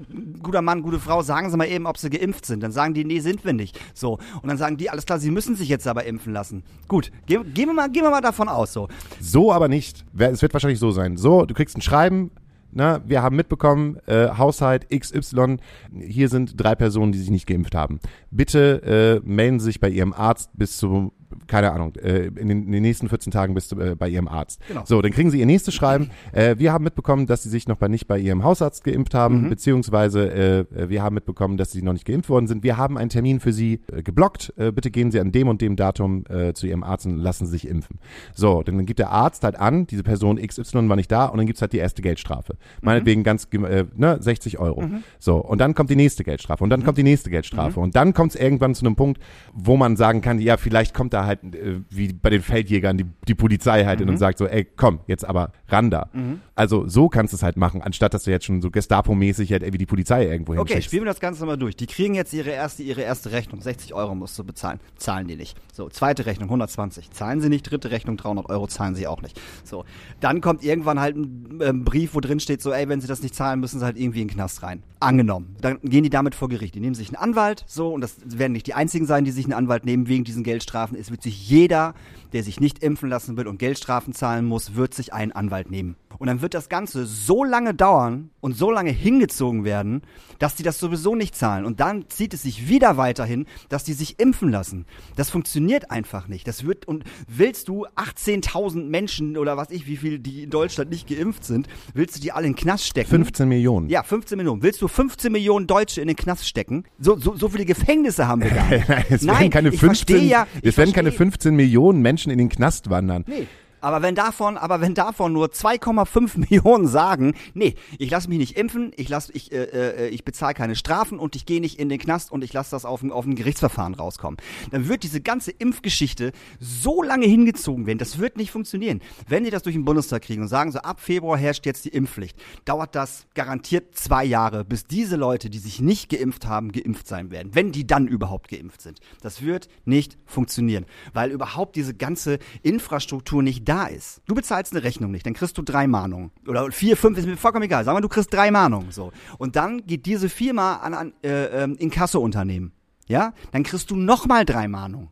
guter Mann, gute Frau, sagen Sie mal eben, ob Sie geimpft sind. Dann sagen die, nee, sind wir nicht. So, und dann sagen die, alles klar, Sie müssen sich jetzt aber impfen lassen. Gut, gehen, gehen wir mal, gehen wir mal davon aus, so. So aber nicht. Es wird wahrscheinlich so sein. So, du kriegst ein Schreiben. Na, wir haben mitbekommen, äh, Haushalt XY, hier sind drei Personen, die sich nicht geimpft haben. Bitte äh, melden Sie sich bei Ihrem Arzt bis zu, keine Ahnung, äh, in, den, in den nächsten 14 Tagen bis zu, äh, bei Ihrem Arzt. Genau. So, dann kriegen Sie Ihr nächstes Schreiben. Äh, wir haben mitbekommen, dass Sie sich noch bei, nicht bei Ihrem Hausarzt geimpft haben, Mhm. beziehungsweise äh, wir haben mitbekommen, dass Sie noch nicht geimpft worden sind. Wir haben einen Termin für Sie äh, geblockt. Äh, bitte gehen Sie an dem und dem Datum äh, zu Ihrem Arzt und lassen Sie sich impfen. So, dann gibt der Arzt halt an, diese Person XY war nicht da und dann gibt's halt die erste Geldstrafe. Meinetwegen ganz, äh, ne, 60 Euro. So, und dann kommt die nächste Geldstrafe und dann kommt die nächste Geldstrafe und dann kommt es irgendwann zu einem Punkt, wo man sagen kann, ja, vielleicht kommt da halt, äh, wie bei den Feldjägern, die, die Polizei halt hin und sagt so, ey, komm, jetzt aber ran da. Also so kannst du es halt machen, anstatt dass du jetzt schon so Gestapo-mäßig halt irgendwie die Polizei irgendwo Okay, hinschickst. spielen wir das Ganze mal durch. Die kriegen jetzt ihre erste, ihre erste Rechnung. 60 Euro musst du bezahlen. Zahlen die nicht. So, zweite Rechnung 120. Zahlen sie nicht. Dritte Rechnung 300 Euro zahlen sie auch nicht. So, dann kommt irgendwann halt ein ähm, Brief, wo drin steht so, ey, wenn sie das nicht zahlen, müssen sie halt irgendwie in den Knast rein. Angenommen. Dann gehen die damit vor Gericht. Die nehmen sich einen Anwalt, so, und das werden nicht die einzigen sein, die sich einen Anwalt nehmen wegen diesen Geldstrafen. Es wird sich jeder, der sich nicht impfen lassen will und Geldstrafen zahlen muss, wird sich einen Anwalt nehmen. Und dann wird das Ganze so lange dauern und so lange hingezogen werden, dass die das sowieso nicht zahlen. Und dann zieht es sich wieder weiterhin, dass die sich impfen lassen. Das funktioniert einfach nicht. Das wird, und willst du 18.000 Menschen oder was ich, wie viel, die in Deutschland nicht geimpft sind, willst du die alle in den Knast stecken? 15 Millionen. Ja, 15 Millionen. Willst du 15 Millionen Deutsche in den Knast stecken? So, so, so viele Gefängnisse haben wir gar nicht. es Nein, werden keine ich 15, verstehe ja, es werden keine verstehe- 15 Millionen Menschen in den Knast wandern. Nee. Aber wenn davon, aber wenn davon nur 2,5 Millionen sagen, nee, ich lasse mich nicht impfen, ich lass, ich, äh, äh, ich bezahle keine Strafen und ich gehe nicht in den Knast und ich lasse das auf auf ein Gerichtsverfahren rauskommen, dann wird diese ganze Impfgeschichte so lange hingezogen werden, das wird nicht funktionieren. Wenn die das durch den Bundestag kriegen und sagen so, ab Februar herrscht jetzt die Impfpflicht, dauert das garantiert zwei Jahre, bis diese Leute, die sich nicht geimpft haben, geimpft sein werden, wenn die dann überhaupt geimpft sind. Das wird nicht funktionieren, weil überhaupt diese ganze Infrastruktur nicht da ist. Du bezahlst eine Rechnung nicht, dann kriegst du drei Mahnungen. Oder vier, fünf, ist mir vollkommen egal. Sagen wir, du kriegst drei Mahnungen. So. Und dann geht diese Firma an ein äh, ähm, Inkasso-Unternehmen. Ja? Dann kriegst du nochmal drei Mahnungen.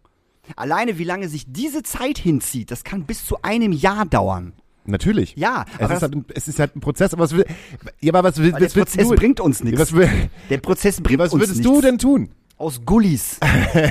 Alleine wie lange sich diese Zeit hinzieht, das kann bis zu einem Jahr dauern. Natürlich. Ja, es aber ist, halt ein, es ist halt ein Prozess, aber was will, ja, aber was will, der was willst Prozess du, bringt uns nichts. Was, Der Prozess bringt was uns würdest nichts. du denn tun? Aus Gullis.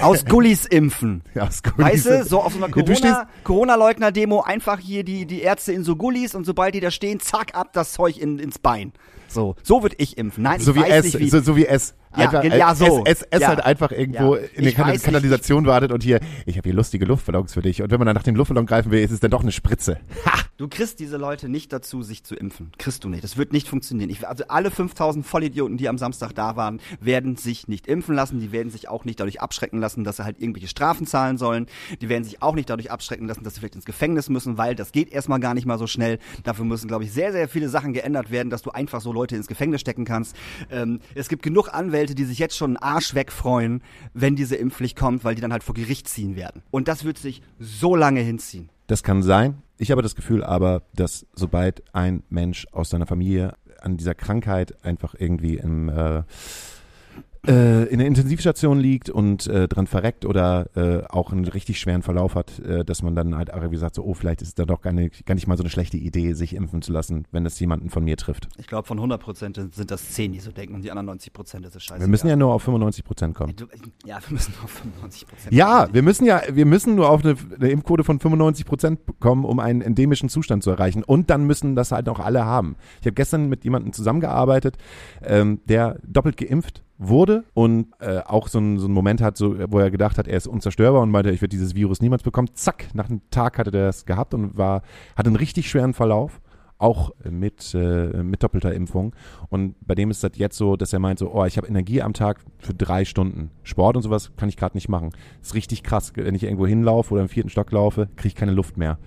Aus Gullis impfen. Ja, aus Weißt Gullis. du, so auf so einer Corona- Corona-Leugner-Demo einfach hier die, die Ärzte in so Gullis und sobald die da stehen, zack, ab das Zeug in, ins Bein. So, so würde ich impfen. Nein, so ich wie weiß es, nicht wie. so, so wie es. Ja, Einfach, ge- ja, so. Es, es, es Ja. halt einfach irgendwo Ja. in der Kanal weiß nicht. Kanalisation wartet und hier, ich habe hier lustige Luftballons für dich. Und wenn man dann nach dem Luftballon greifen will, ist es dann doch eine Spritze. Ha! Du kriegst diese Leute nicht dazu, sich zu impfen. Kriegst du nicht. Das wird nicht funktionieren. Ich, also alle 5000 Vollidioten, die am Samstag da waren, werden sich nicht impfen lassen. Die werden sich auch nicht dadurch abschrecken lassen, dass sie halt irgendwelche Strafen zahlen sollen. Die werden sich auch nicht dadurch abschrecken lassen, dass sie vielleicht ins Gefängnis müssen, weil das geht erstmal gar nicht mal so schnell. Dafür müssen, glaube ich, sehr, sehr viele Sachen geändert werden, dass du einfach so Leute ins Gefängnis stecken kannst. Ähm, es gibt genug Anwälte, die sich jetzt schon einen Arsch wegfreuen, wenn diese Impfpflicht kommt, weil die dann halt vor Gericht ziehen werden. Und das wird sich so lange hinziehen. Das kann sein. Ich habe das Gefühl aber, dass sobald ein Mensch aus seiner Familie an dieser Krankheit einfach irgendwie im, äh, äh, in der Intensivstation liegt und äh, dran verreckt oder äh, auch einen richtig schweren Verlauf hat, äh, dass man dann halt irgendwie sagt, so, oh, vielleicht ist es dann doch gar nicht, gar nicht mal so eine schlechte Idee, sich impfen zu lassen, wenn es jemanden von mir trifft. Ich glaube, von 100 Prozent sind das 10, die so denken und die anderen 90 Prozent ist es scheiße. Wir müssen ja nur auf 95 Prozent kommen. Ja, wir müssen auf 95 Prozent. Ja, wir müssen ja, wir müssen nur auf eine, eine Impfquote von 95 Prozent kommen, um einen endemischen Zustand zu erreichen. Und dann müssen das halt auch alle haben. Ich habe gestern mit jemandem zusammengearbeitet, ähm, der doppelt geimpft wurde und äh, auch so einen so Moment hat, so, wo er gedacht hat, er ist unzerstörbar und meinte, ich werde dieses Virus niemals bekommen. Zack, nach einem Tag hatte der es gehabt und war, hatte einen richtig schweren Verlauf auch mit, äh, mit doppelter Impfung. Und bei dem ist das jetzt so, dass er meint so, oh, ich habe Energie am Tag für drei Stunden. Sport und sowas kann ich gerade nicht machen. Das ist richtig krass. Wenn ich irgendwo hinlaufe oder im vierten Stock laufe, kriege ich keine Luft mehr.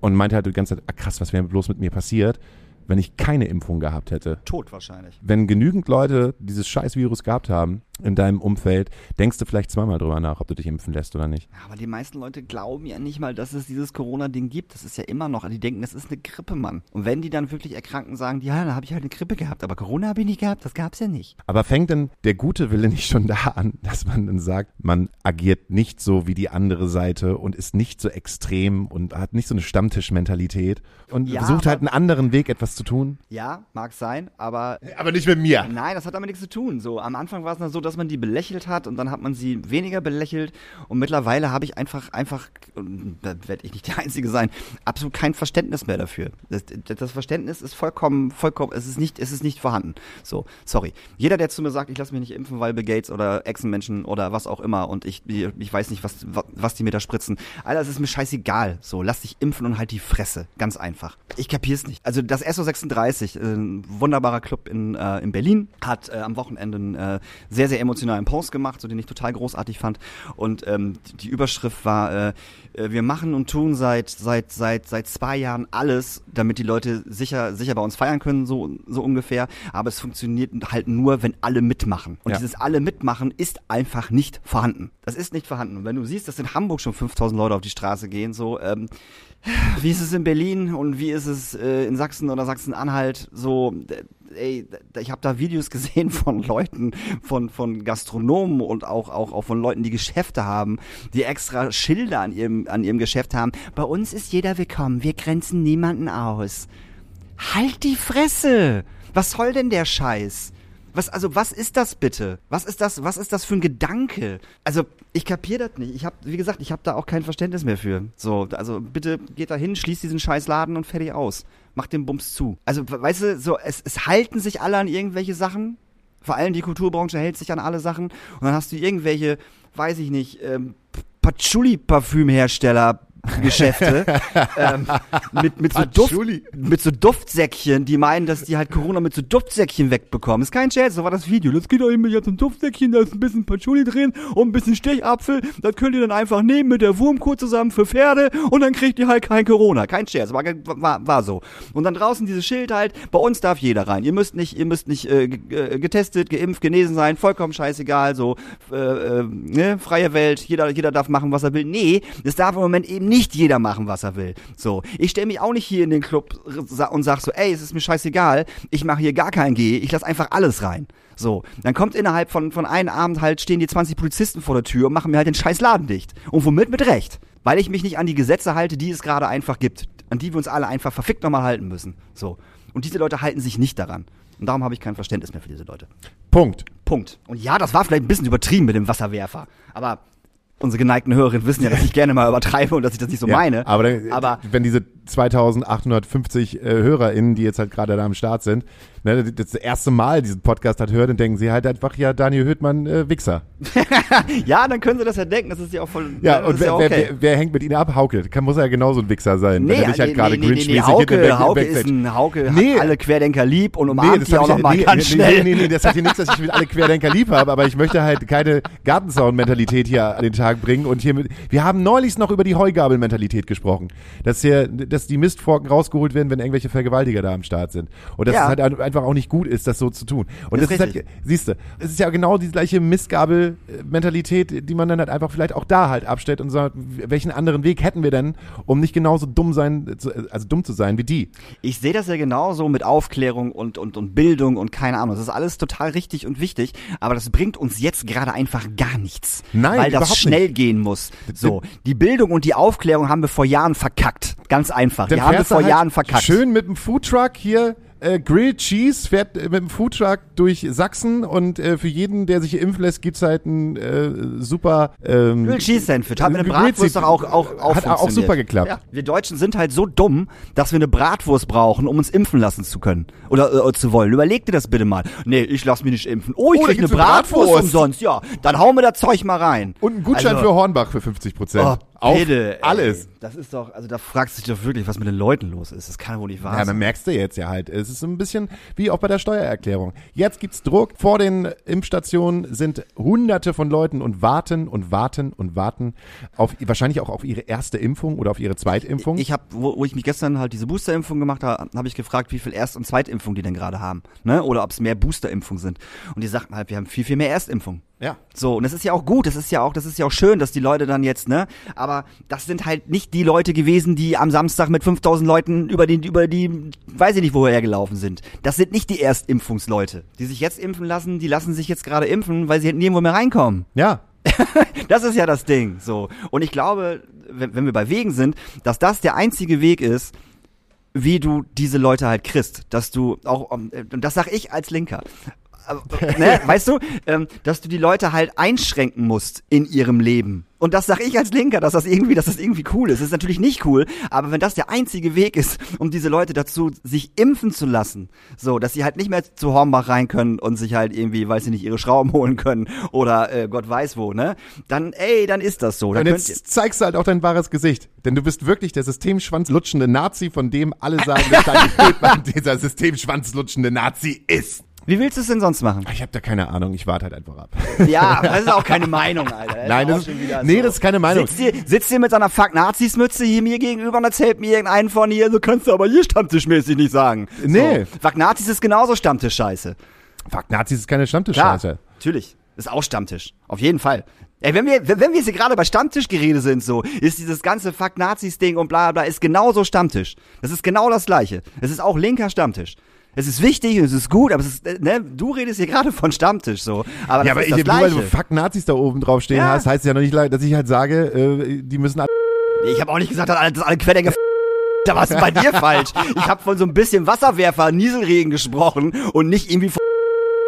Und meinte halt die ganze Zeit, ah, krass, was wäre bloß mit mir passiert, wenn ich keine Impfung gehabt hätte. Tot wahrscheinlich. Wenn genügend Leute dieses scheiß Virus gehabt haben in deinem Umfeld, denkst du vielleicht zweimal drüber nach, ob du dich impfen lässt oder nicht. Ja, aber die meisten Leute glauben ja nicht mal, dass es dieses Corona-Ding gibt. Das ist ja immer noch, die denken, das ist eine Grippe, Mann. Und wenn die dann wirklich erkranken, sagen die, ja, da habe ich halt eine Grippe gehabt, aber Corona habe ich nicht gehabt, das gab's ja nicht. Aber fängt denn der gute Wille nicht schon da an, dass man dann sagt, man agiert nicht so wie die andere Seite und ist nicht so extrem und hat nicht so eine Stammtischmentalität und Ja, versucht halt einen anderen Weg, etwas zu tun? Ja, mag sein, aber Aber nicht mit mir. Nein, das hat damit nichts zu tun. So, am Anfang war es noch so, dass man die belächelt hat und dann hat man sie weniger belächelt und mittlerweile habe ich einfach, einfach, da werde ich nicht der Einzige sein, absolut kein Verständnis mehr dafür. Das, das Verständnis ist vollkommen, vollkommen, es ist nicht, es ist nicht vorhanden. So, sorry. Jeder, der zu mir sagt, ich lasse mich nicht impfen, weil Bill Gates oder Echsenmenschen oder was auch immer und ich, ich weiß nicht, was, was die mir da spritzen. Alter, es ist mir scheißegal. So, lass dich impfen und halt die Fresse. Ganz einfach. Ich kapier's nicht. Also das SO36, äh, ein wunderbarer Club in, äh, in Berlin, hat äh, am Wochenende einen äh, sehr, sehr emotionalen Post gemacht, so den ich total großartig fand. Und ähm, die, Überschrift war, äh, äh, wir machen und tun seit, seit, seit, seit zwei Jahren alles, damit die Leute sicher, sicher bei uns feiern können, so, so ungefähr. Aber es funktioniert halt nur, wenn alle mitmachen. Und Ja. dieses alle mitmachen ist einfach nicht vorhanden. Das ist nicht vorhanden. Und wenn du siehst, dass in Hamburg schon 5000 Leute auf die Straße gehen, so, ähm, wie ist es in Berlin und wie ist es äh, in Sachsen oder Sachsen-Anhalt? So, ey, ich habe da Videos gesehen von Leuten, von von Gastronomen und auch auch auch von Leuten, die Geschäfte haben, die extra Schilder an ihrem an ihrem Geschäft haben. Bei uns ist jeder willkommen. Wir grenzen niemanden aus. Halt die Fresse! Was soll denn der Scheiß? Was, also, was ist das bitte? Was ist das, was ist das für ein Gedanke? Also, ich kapier das nicht. Ich hab, wie gesagt, ich habe da auch kein Verständnis mehr für. So, also, bitte geht da hin, schließt diesen scheiß Laden und fertig aus. Macht den Bums zu. Also, we- weißt du, so, es, es halten sich alle an irgendwelche Sachen. Vor allem die Kulturbranche hält sich an alle Sachen. Und dann hast du irgendwelche, weiß ich nicht, ähm, Patchouli-Parfümhersteller, Geschäfte ähm, mit, mit, so Duft, mit so Duftsäckchen, die meinen, dass die halt Corona mit so Duftsäckchen wegbekommen. Ist kein Scherz, so war das Video. Das geht doch immer jetzt ein Duftsäckchen, da ist ein bisschen Patchouli drin und ein bisschen Stechapfel. Das könnt ihr dann einfach nehmen mit der Wurmkur zusammen für Pferde und dann kriegt ihr halt kein Corona. Kein Scherz, war, war, war so. Und dann draußen dieses Schild halt, bei uns darf jeder rein. Ihr müsst nicht, ihr müsst nicht äh, äh, getestet, geimpft, genesen sein, vollkommen scheißegal, so äh, äh, ne, freie Welt, jeder, jeder darf machen, was er will. Nee, es darf im Moment eben nicht jeder machen, was er will. So, ich stelle mich auch nicht hier in den Club und sag so, ey, es ist mir scheißegal, ich mache hier gar kein G, ich lass einfach alles rein. So, dann kommt innerhalb von, von einem Abend halt, stehen die 20 Polizisten vor der Tür und machen mir halt den scheiß Laden dicht. Und womit? Mit Recht. Weil ich mich nicht an die Gesetze halte, die es gerade einfach gibt. An die wir uns alle einfach verfickt nochmal halten müssen. So. Und diese Leute halten sich nicht daran. Und darum habe ich kein Verständnis mehr für diese Leute. Punkt. Punkt. Und ja, das war vielleicht ein bisschen übertrieben mit dem Wasserwerfer. Aber unsere geneigten Hörerinnen wissen ja, dass ich gerne mal übertreibe und dass ich das nicht so Ja, meine. Aber, dann, aber wenn diese 2850 äh, HörerInnen, die jetzt halt gerade da am Start sind, ne, das das erste Mal diesen Podcast hat hört, dann denken sie halt einfach, ja, Daniel Hüttmann, äh, Wichser. ja, dann können sie das ja denken. Das ist ja auch voll. Ja, und wer, ja wer, okay. wer, wer hängt mit ihnen ab? Hauke. Kann, muss er ja genauso ein Wichser sein. Nee, wenn er dich halt nee, gerade nee, nee, nee, Hauke, hinter Hauke ist ein Hauke Nee. hat alle Querdenker lieb und Nee, umarmt das die auch ich- noch mal nee, ganz nee, schnell. Nee, nee, nee, das hat hier nichts, dass ich mit alle Querdenker lieb habe, aber ich möchte halt keine Gartenzaun-Mentalität hier an den Tag bringen und hier mit, wir haben neulich noch über die Heugabel-Mentalität gesprochen. Dass hier, dass die Mistforken rausgeholt werden, wenn irgendwelche Vergewaltiger da am Start sind. Und dass Ja. es halt ein- einfach auch nicht gut ist, das so zu tun. Und Das das, ist halt, siehst du, es ist ja genau die gleiche Mistgabel-Mentalität, die man dann halt einfach vielleicht auch da halt abstellt und sagt, welchen anderen Weg hätten wir denn, um nicht genauso dumm sein, zu- also dumm zu sein wie die. Ich sehe das ja genauso mit Aufklärung und, und, und Bildung und keine Ahnung. Das ist alles total richtig und wichtig, aber das bringt uns jetzt gerade einfach gar nichts. Nein, Weil das schnell gehen muss. So, die Bildung und die Aufklärung haben wir vor Jahren verkackt. Ganz einfach. Dann die haben du vor halt Jahren verkackt. Schön mit dem Foodtruck hier. Äh, Grilled Cheese fährt äh, mit dem Foodtruck durch Sachsen und äh, für jeden, der sich impfen lässt, gibt's halt ein äh, super ähm, Grilled Cheese Sandwich. Hat mit Grilled Bratwurst doch auch, auch, auch Hat auch super geklappt. Ja. Wir Deutschen sind halt so dumm, dass wir eine Bratwurst brauchen, um uns impfen lassen zu können. Oder äh, zu wollen. Überleg dir das bitte mal. Nee, ich lass mich nicht impfen. Oh, ich Oh, krieg eine Bratwurst, Bratwurst. umsonst. Ja, dann hauen wir das Zeug mal rein. Und ein Gutschein Also- für Hornbach für 50 Prozent. Oh, auf ey. alles. Das ist doch, also da fragst du dich doch wirklich, was mit den Leuten los ist. Das kann wohl nicht wahr Ja, dann sein. merkst du jetzt ja halt, es ist so ein bisschen wie auch bei der Steuererklärung. Jetzt gibt's Druck. Vor den Impfstationen sind hunderte von Leuten und warten und warten und warten auf, wahrscheinlich auch auf ihre erste Impfung oder auf ihre Zweitimpfung. Ich habe, wo, wo ich mich gestern halt diese Boosterimpfung gemacht habe, habe ich gefragt, wie viel Erst- und Zweitimpfung die denn gerade haben, ne? Oder ob es mehr Boosterimpfungen sind. Und die sagten halt, wir haben viel viel mehr Erstimpfungen. ja. So, und das ist ja auch gut, das ist ja auch, das ist ja auch schön, dass die Leute dann jetzt, ne, aber das sind halt nicht die Leute gewesen, die am Samstag mit 5000 Leuten über die, über die, weiß ich nicht, woher gelaufen sind. Das sind nicht die Erstimpfungsleute. Die sich jetzt impfen lassen, die lassen sich jetzt gerade impfen, weil sie halt nirgendwo mehr reinkommen. Ja. Das ist ja das Ding, so. Und ich glaube, wenn, wenn wir bei Wegen sind, dass das der einzige Weg ist, wie du diese Leute halt kriegst, dass du auch, ähm, und das sag ich als Linker, Aber, ne, weißt du, ähm, dass du die Leute halt einschränken musst in ihrem Leben. Und das sag ich als Linker, dass das irgendwie, dass das irgendwie cool ist. Das ist natürlich nicht cool, aber wenn das der einzige Weg ist, um diese Leute dazu, sich impfen zu lassen, so, dass sie halt nicht mehr zu Hornbach rein können und sich halt irgendwie, weiß ich nicht, ihre Schrauben holen können oder äh, Gott weiß wo, ne? Dann, ey, dann ist das so. Dann Und jetzt zeigst du halt auch dein wahres Gesicht. Denn du bist wirklich der systemschwanzlutschende Nazi, von dem alle sagen, dass Daniel Köhlmann dieser systemschwanzlutschende Nazi ist. Wie willst du es denn sonst machen? Ich habe da keine Ahnung, ich warte halt einfach ab. Ja, das ist auch keine Meinung, Alter. Das Nein, das ist, nee, so. das ist keine Meinung. Sitzt hier, sitzt hier mit seiner Fuck-Nazis-Mütze hier mir gegenüber und erzählt mir irgendeinen von hier, du kannst aber hier stammtischmäßig nicht sagen. Nee. So. Fuck-Nazis ist genauso Stammtisch-Scheiße. Fuck, Nazis ist keine Stammtischscheiße. natürlich. Ist auch Stammtisch. Auf jeden Fall. Ey, wenn wir, wenn wenn wir jetzt hier gerade bei Stammtischgerede sind, so, ist dieses ganze Fuck-Nazis-Ding und bla bla, ist genauso Stammtisch. Das ist genau das Gleiche. Es ist auch linker Stammtisch. Es ist wichtig und es ist gut, aber es ist, äh, ne, du redest hier gerade von Stammtisch, so. Aber das Ja, aber ich, nur weil du Fuck Nazis da oben drauf stehen Ja. hast, heißt ja noch nicht, dass ich halt sage, äh, die müssen alle Ich habe auch nicht gesagt, dass alle, dass alle Querdenker da war es bei dir falsch. Ich habe von so ein bisschen Wasserwerfer, Nieselregen gesprochen und nicht irgendwie von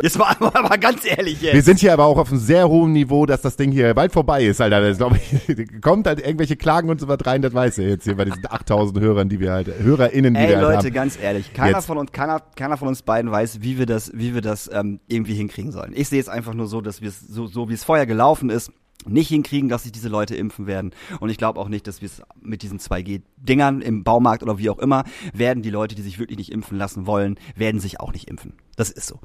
Jetzt mal, mal ganz ehrlich Wir jetzt. sind hier aber auch auf einem sehr hohen Niveau, dass das Ding hier bald vorbei ist, Alter. Das glaube ich, kommt halt irgendwelche Klagen und so was rein, das weiß ihr jetzt hier bei diesen 8000 Hörern, die wir halt, HörerInnen, die Ey wir halt Leute, haben. ganz ehrlich, keiner Jetzt. von uns, keiner, keiner von uns beiden weiß, wie wir das, wie wir das ähm, irgendwie hinkriegen sollen. Ich sehe es einfach nur so, dass wir es so, so wie es vorher gelaufen ist, nicht hinkriegen, dass sich diese Leute impfen werden. Und ich glaube auch nicht, dass wir es mit diesen 2G-Dingern im Baumarkt oder wie auch immer, werden die Leute, die sich wirklich nicht impfen lassen wollen, werden sich auch nicht impfen. Das ist so.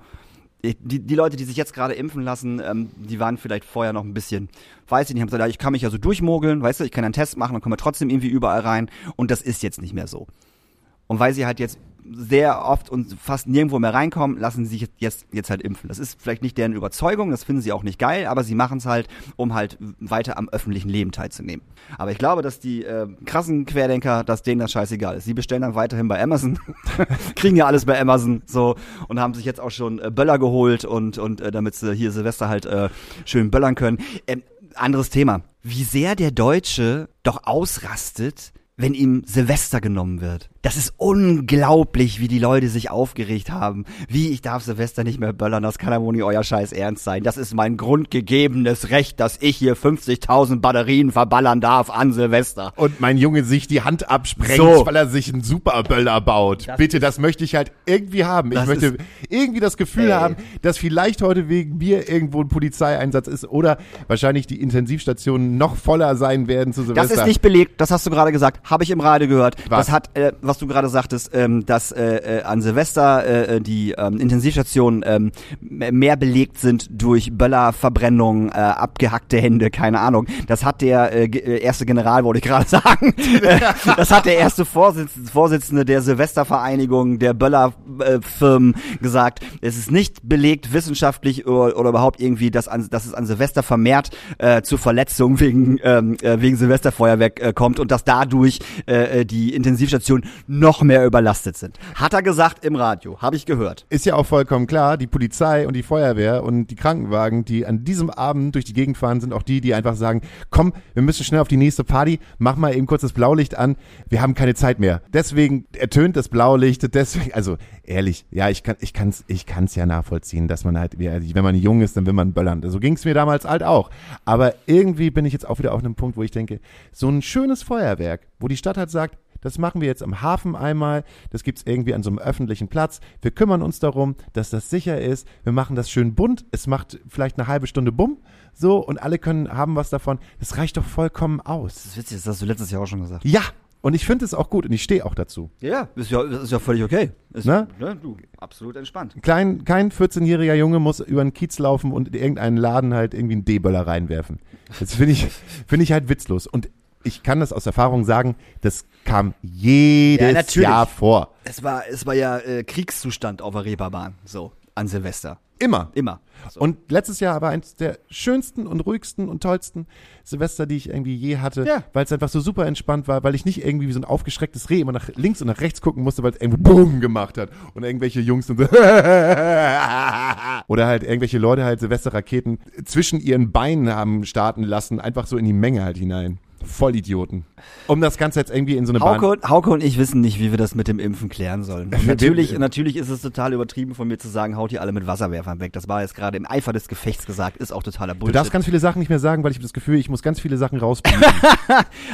Die, die Leute, die sich jetzt gerade impfen lassen, ähm, die waren vielleicht vorher noch ein bisschen, weiß ich nicht, haben gesagt, ich kann mich ja so durchmogeln, weißt du, ich kann einen Test machen und komme trotzdem irgendwie überall rein. Und das ist jetzt nicht mehr so. Und weil sie halt jetzt sehr oft und fast nirgendwo mehr reinkommen, lassen sie sich jetzt, jetzt halt impfen. Das ist vielleicht nicht deren Überzeugung, das finden sie auch nicht geil, aber sie machen es halt, um halt weiter am öffentlichen Leben teilzunehmen. Aber ich glaube, dass die äh, krassen Querdenker, dass denen das scheißegal ist. Sie bestellen dann weiterhin bei Amazon, kriegen ja alles bei Amazon so und haben sich jetzt auch schon äh, Böller geholt und, und äh, damit sie hier Silvester halt äh, schön böllern können. Ähm, anderes Thema. Wie sehr der Deutsche doch ausrastet, wenn ihm Silvester genommen wird. Das ist unglaublich, wie die Leute sich aufgeregt haben. Wie, ich darf Silvester nicht mehr böllern, das kann ja wohl nicht euer Scheiß ernst sein. Das ist mein grundgegebenes Recht, dass ich hier 50.000 Batterien verballern darf an Silvester. Und mein Junge sich die Hand absprengt, So. weil er sich einen Superböller baut. Das Bitte, das möchte ich halt irgendwie haben. Ich möchte irgendwie das Gefühl Ey. haben, dass vielleicht heute wegen mir irgendwo ein Polizeieinsatz ist oder wahrscheinlich die Intensivstationen noch voller sein werden zu Silvester. Das ist nicht belegt, das hast du gerade gesagt, habe ich im Radio gehört. Was? Das hat, äh, was du gerade sagtest, ähm, dass äh, äh, an Silvester äh, die ähm, Intensivstationen ähm, mehr belegt sind durch Böllerverbrennung, äh, abgehackte Hände, keine Ahnung. Das hat der äh, äh, erste General, wollte ich gerade sagen, äh, das hat der erste Vorsitz Vorsitzende der Silvestervereinigung der Böllerfirmen gesagt. Es ist nicht belegt wissenschaftlich oder, oder überhaupt irgendwie, dass, an, dass es an Silvester vermehrt äh, zu Verletzungen wegen, ähm, äh, wegen Silvesterfeuerwerk äh, kommt und dass dadurch äh, äh, die Intensivstationen noch mehr überlastet sind. Hat er gesagt im Radio, habe ich gehört. Ist ja auch vollkommen klar, die Polizei und die Feuerwehr und die Krankenwagen, die an diesem Abend durch die Gegend fahren, sind auch die, die einfach sagen, komm, wir müssen schnell auf die nächste Party, mach mal eben kurz das Blaulicht an, wir haben keine Zeit mehr. Deswegen ertönt das Blaulicht, deswegen, also ehrlich, ja, ich kann ich kann's ich kann's ja nachvollziehen, dass man halt, wenn man jung ist, dann will man böllern. So ging's mir damals halt auch. Aber irgendwie bin ich jetzt auch wieder auf einem Punkt, wo ich denke, so ein schönes Feuerwerk, wo die Stadt halt sagt, Das machen wir jetzt am Hafen einmal. Das gibt's irgendwie an so einem öffentlichen Platz. Wir kümmern uns darum, dass das sicher ist. Wir machen das schön bunt. Es macht vielleicht eine halbe Stunde Bumm. So, und alle können haben was davon. Das reicht doch vollkommen aus. Das ist witzig, das hast du letztes Jahr auch schon gesagt. Ja, und ich finde es auch gut und ich stehe auch dazu. Ja, ist ja, ist ja völlig okay. Ist, Ne? du, absolut entspannt. Klein, kein 14-jähriger Junge muss über einen Kiez laufen und in irgendeinen Laden halt irgendwie einen D-Böller reinwerfen. Das finde ich, finde ich halt witzlos. Und ich kann das aus Erfahrung sagen, das kam jedes Ja. Jahr vor. Es war, es war ja äh, Kriegszustand auf der Reeperbahn, so, an Silvester. Immer. Immer. So. Und letztes Jahr war eins der schönsten und ruhigsten und tollsten Silvester, die ich irgendwie je hatte, Ja. weil es einfach so super entspannt war, weil ich nicht irgendwie wie so ein aufgeschrecktes Reh immer nach links und nach rechts gucken musste, weil es irgendwie BUM gemacht hat und irgendwelche Jungs dann so oder halt irgendwelche Leute halt Silvesterraketen zwischen ihren Beinen haben starten lassen, einfach so in die Menge halt hinein. Vollidioten. Um das Ganze jetzt irgendwie in so eine Bahn. Hauke, Hauke und ich wissen nicht, wie wir das mit dem Impfen klären sollen. Und natürlich, natürlich ist es total übertrieben von mir zu sagen, haut ihr alle mit Wasserwerfern weg. Das war jetzt gerade im Eifer des Gefechts gesagt, ist auch totaler Du Bullshit. darfst ganz viele Sachen nicht mehr sagen, weil ich habe das Gefühl, ich muss ganz viele Sachen rausbieten.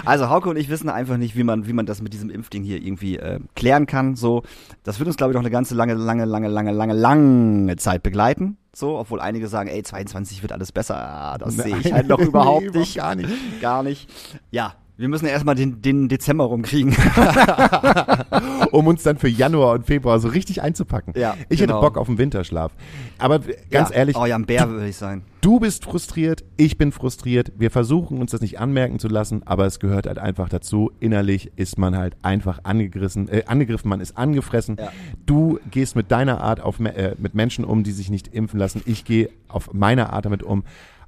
Also Hauke und ich wissen einfach nicht, wie man, wie man das mit diesem Impfding hier irgendwie äh, klären kann. So, das wird uns, glaube ich, noch eine ganze lange, lange, lange, lange, lange, lange Zeit begleiten. So, obwohl einige sagen, ey, 22 wird alles besser. Ah, Das sehe ich halt noch überhaupt Nee, nicht. Gar nicht. Gar nicht. Ja, wir müssen erstmal den, den Dezember rumkriegen. um uns dann für Januar und Februar so richtig einzupacken. Ja, ich genau. hätte Bock auf den Winterschlaf. Aber ganz ja. ehrlich, Oh ja, ein Bär will ich sein. du bist frustriert, ich bin frustriert. Wir versuchen uns das nicht anmerken zu lassen, aber es gehört halt einfach dazu. Innerlich ist man halt einfach angegriffen, äh, angegriffen, man ist angefressen. Ja. Du gehst mit deiner Art auf, äh, mit Menschen um, die sich nicht impfen lassen. Ich gehe auf meine Art damit um.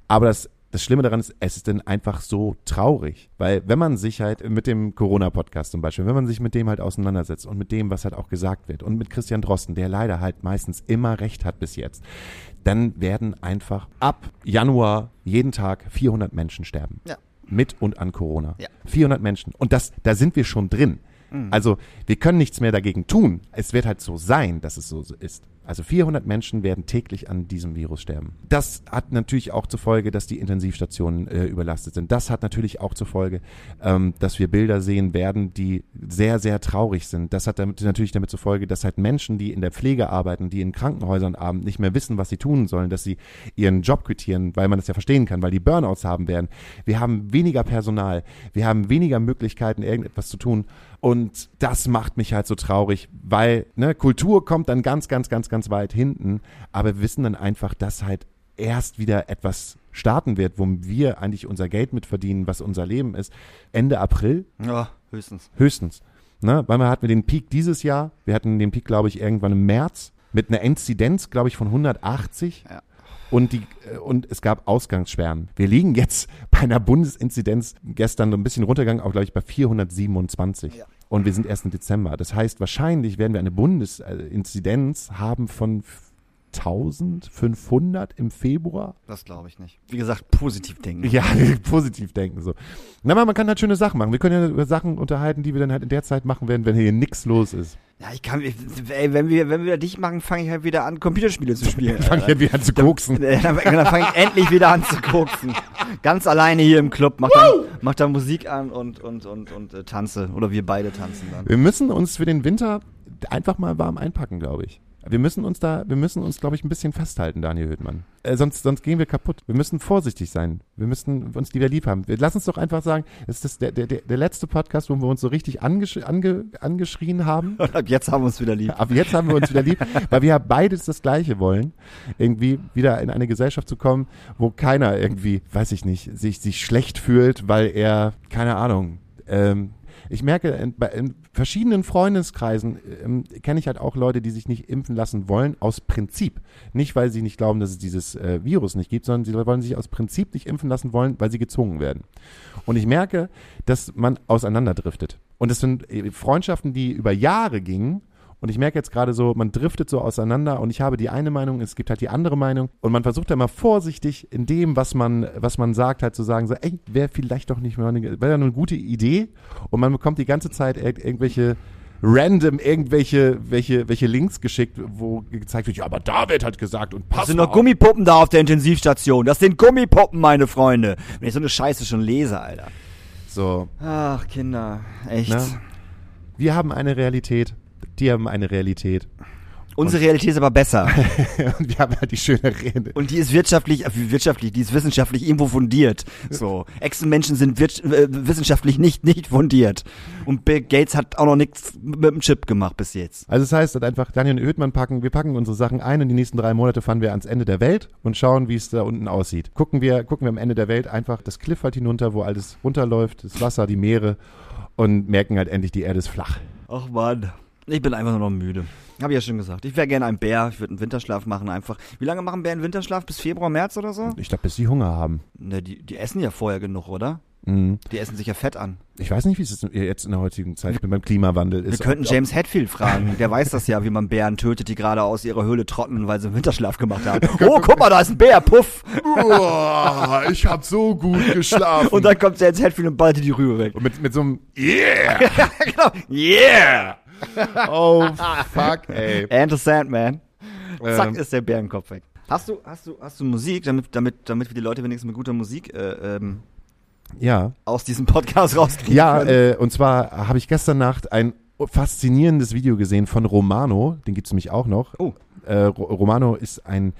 Aber das das Schlimme daran ist, es ist dann einfach so traurig. Weil wenn man sich halt mit dem Corona-Podcast zum Beispiel, wenn man sich mit dem halt auseinandersetzt und mit dem, was halt auch gesagt wird und mit Christian Drosten, der leider halt meistens immer recht hat bis jetzt, dann werden einfach ab Januar jeden Tag 400 Menschen sterben. Ja. Mit und an Corona. Ja. 400 Menschen. Und das, da sind wir schon drin. Also wir können nichts mehr dagegen tun. Es wird halt so sein, dass es so ist. Also 400 Menschen werden täglich an diesem Virus sterben. Das hat natürlich auch zur Folge, dass die Intensivstationen äh, überlastet sind. Das hat natürlich auch zur Folge, ähm, dass wir Bilder sehen werden, die sehr, sehr traurig sind. Das hat damit, natürlich damit zur Folge, dass halt Menschen, die in der Pflege arbeiten, die in Krankenhäusern arbeiten, nicht mehr wissen, was sie tun sollen, dass sie ihren Job quittieren, weil man das ja verstehen kann, weil die Burnouts haben werden. Wir haben weniger Personal, wir haben weniger Möglichkeiten, irgendetwas zu tun. Und das macht mich halt so traurig, weil ne, Kultur kommt dann ganz, ganz, ganz, ganz weit hinten. Aber wir wissen dann einfach, dass halt erst wieder etwas starten wird, wo wir eigentlich unser Geld mitverdienen, was unser Leben ist. Ende April Ja, höchstens. höchstens. Ne? Weil wir hatten wir den Peak dieses Jahr. Wir hatten den Peak, glaube ich, irgendwann im März mit einer Inzidenz, glaube ich, von 180. Ja. Und, die, äh, und es gab Ausgangssperren. Wir liegen jetzt bei einer Bundesinzidenz gestern so ein bisschen runtergegangen, auch glaube ich bei 427. Ja. Und wir sind erst im Dezember. Das heißt, wahrscheinlich werden wir eine Bundesinzidenz haben von 1500 im Februar. Das glaube ich nicht. Wie gesagt, positiv denken. Ja, positiv denken so. Na, aber man kann halt schöne Sachen machen. Wir können ja über Sachen unterhalten, die wir dann halt in der Zeit machen werden, wenn hier nichts los ist. Ja, ich kann, ey, wenn wir, wenn wir dich machen, fange ich halt wieder an, Computerspiele zu spielen. Fangen wir wieder an zu koksen. Äh, Dann, dann fange ich endlich wieder an zu koksen. Ganz alleine hier im Club, mach dann, mach dann Musik an und, und, und, und äh, tanze. Oder wir beide tanzen dann. Wir müssen uns für den Winter einfach mal warm einpacken, glaube ich. Wir müssen uns da, wir müssen uns, glaube ich, ein bisschen festhalten, Daniel Höhtmann. Äh, sonst, sonst gehen wir kaputt. Wir müssen vorsichtig sein. Wir müssen uns wieder lieb haben. Wir, lass uns doch einfach sagen, es ist der, der der letzte Podcast, wo wir uns so richtig angesch ange angeschrien haben. Und ab jetzt haben wir uns wieder lieb. Ab jetzt haben wir uns wieder lieb, weil wir ja beides das Gleiche wollen. Irgendwie wieder in eine Gesellschaft zu kommen, wo keiner irgendwie, weiß ich nicht, sich, sich schlecht fühlt, weil er, keine Ahnung, ähm, ich merke, in, in verschiedenen Freundeskreisen ähm, kenne ich halt auch Leute, die sich nicht impfen lassen wollen, aus Prinzip. Nicht, weil sie nicht glauben, dass es dieses äh, Virus nicht gibt, sondern sie wollen sich aus Prinzip nicht impfen lassen wollen, weil sie gezwungen werden. Und ich merke, dass man auseinanderdriftet. Und es sind äh, Freundschaften, die über Jahre gingen. Und ich merke jetzt gerade so, man driftet so auseinander und ich habe die eine Meinung, es gibt halt die andere Meinung und man versucht da mal vorsichtig in dem, was man, was man sagt, halt zu sagen, so, ey, wäre vielleicht doch nicht mehr eine, wäre eine gute Idee und man bekommt die ganze Zeit ir irgendwelche random irgendwelche welche, welche Links geschickt, wo gezeigt wird, ja, aber da wird halt gesagt und pass Das sind noch Gummipuppen da auf der Intensivstation. Das sind Gummipuppen, meine Freunde. Wenn ich so eine Scheiße schon lese, Alter. So, Ach, Kinder. Echt. Ne? Wir haben eine Realität, die haben eine Realität. Unsere Realität ist aber besser. Und wir haben halt die schöne Rede. Und die ist wirtschaftlich, äh, wirtschaftlich, die ist wissenschaftlich irgendwo fundiert. So. Echsenmenschen sind äh, wissenschaftlich nicht, nicht fundiert. Und Bill Gates hat auch noch nichts mit dem Chip gemacht bis jetzt. Also das heißt halt einfach, Daniel und Ödmann packen, wir packen unsere Sachen ein und die nächsten drei Monate fahren wir ans Ende der Welt und schauen, wie es da unten aussieht. Gucken wir, gucken wir am Ende der Welt einfach das Cliff halt hinunter, wo alles runterläuft, das Wasser, die Meere und merken halt endlich, die Erde ist flach. Ach man. Ich bin einfach nur noch müde. Habe ich ja schon gesagt. Ich wäre gerne ein Bär. Ich würde einen Winterschlaf machen einfach. Wie lange machen Bären Winterschlaf? Bis Februar, März oder so? Ich glaube, bis sie Hunger haben. Ne, die, die essen ja vorher genug, oder? Mhm. Die essen sich ja Fett an. Ich weiß nicht, wie es jetzt in der heutigen Zeit beim Klimawandel ist. Wir könnten Ob- James Hetfield fragen. Der weiß das ja, wie man Bären tötet, die gerade aus ihrer Höhle trotten, weil sie einen Winterschlaf gemacht haben. Oh, guck mal, da ist ein Bär, puff. Uah, ich hab so gut geschlafen. Und dann kommt James Hetfield und ballte die Rübe weg. Und mit, mit so einem Yeah! genau. Yeah! Oh, fuck, ey. And the Sandman. Zack, Ähm. ist der Bärenkopf weg. Hast du, hast du, hast du Musik, damit, damit, damit wir die Leute wenigstens mit guter Musik äh, ähm, Ja, aus diesem Podcast rauskriegen ja können? äh, und zwar habe ich gestern Nacht ein faszinierendes Video gesehen von Romano, den gibt's nämlich auch noch. Oh. Äh, Ro- Romano ist ein, äh,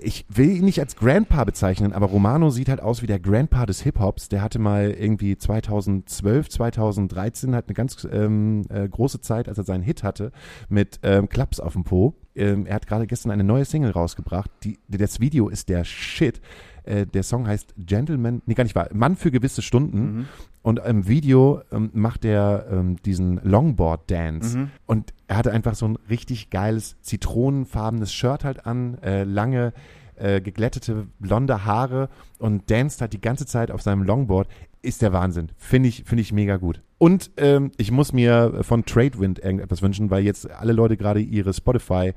ich will ihn nicht als Grandpa bezeichnen, aber Romano sieht halt aus wie der Grandpa des Hip-Hops. Der hatte mal irgendwie 2012, 2013, hat eine ganz ähm, äh, große Zeit, als er seinen Hit hatte, mit ähm, Klaps auf dem Po. Ähm, er hat gerade gestern eine neue Single rausgebracht. Die, das Video ist der Shit. Äh, der Song heißt Gentleman, nee, gar nicht wahr, Mann für gewisse Stunden. Und im Video ähm, macht er ähm, diesen Longboard-Dance. Und er hatte einfach so ein richtig geiles, zitronenfarbenes Shirt halt an, äh, lange, äh, geglättete blonde Haare und danced halt die ganze Zeit auf seinem Longboard. Ist der Wahnsinn. Finde ich, finde ich mega gut. Und ähm, ich muss mir von Tradewind irgendetwas wünschen, weil jetzt alle Leute gerade ihre Spotify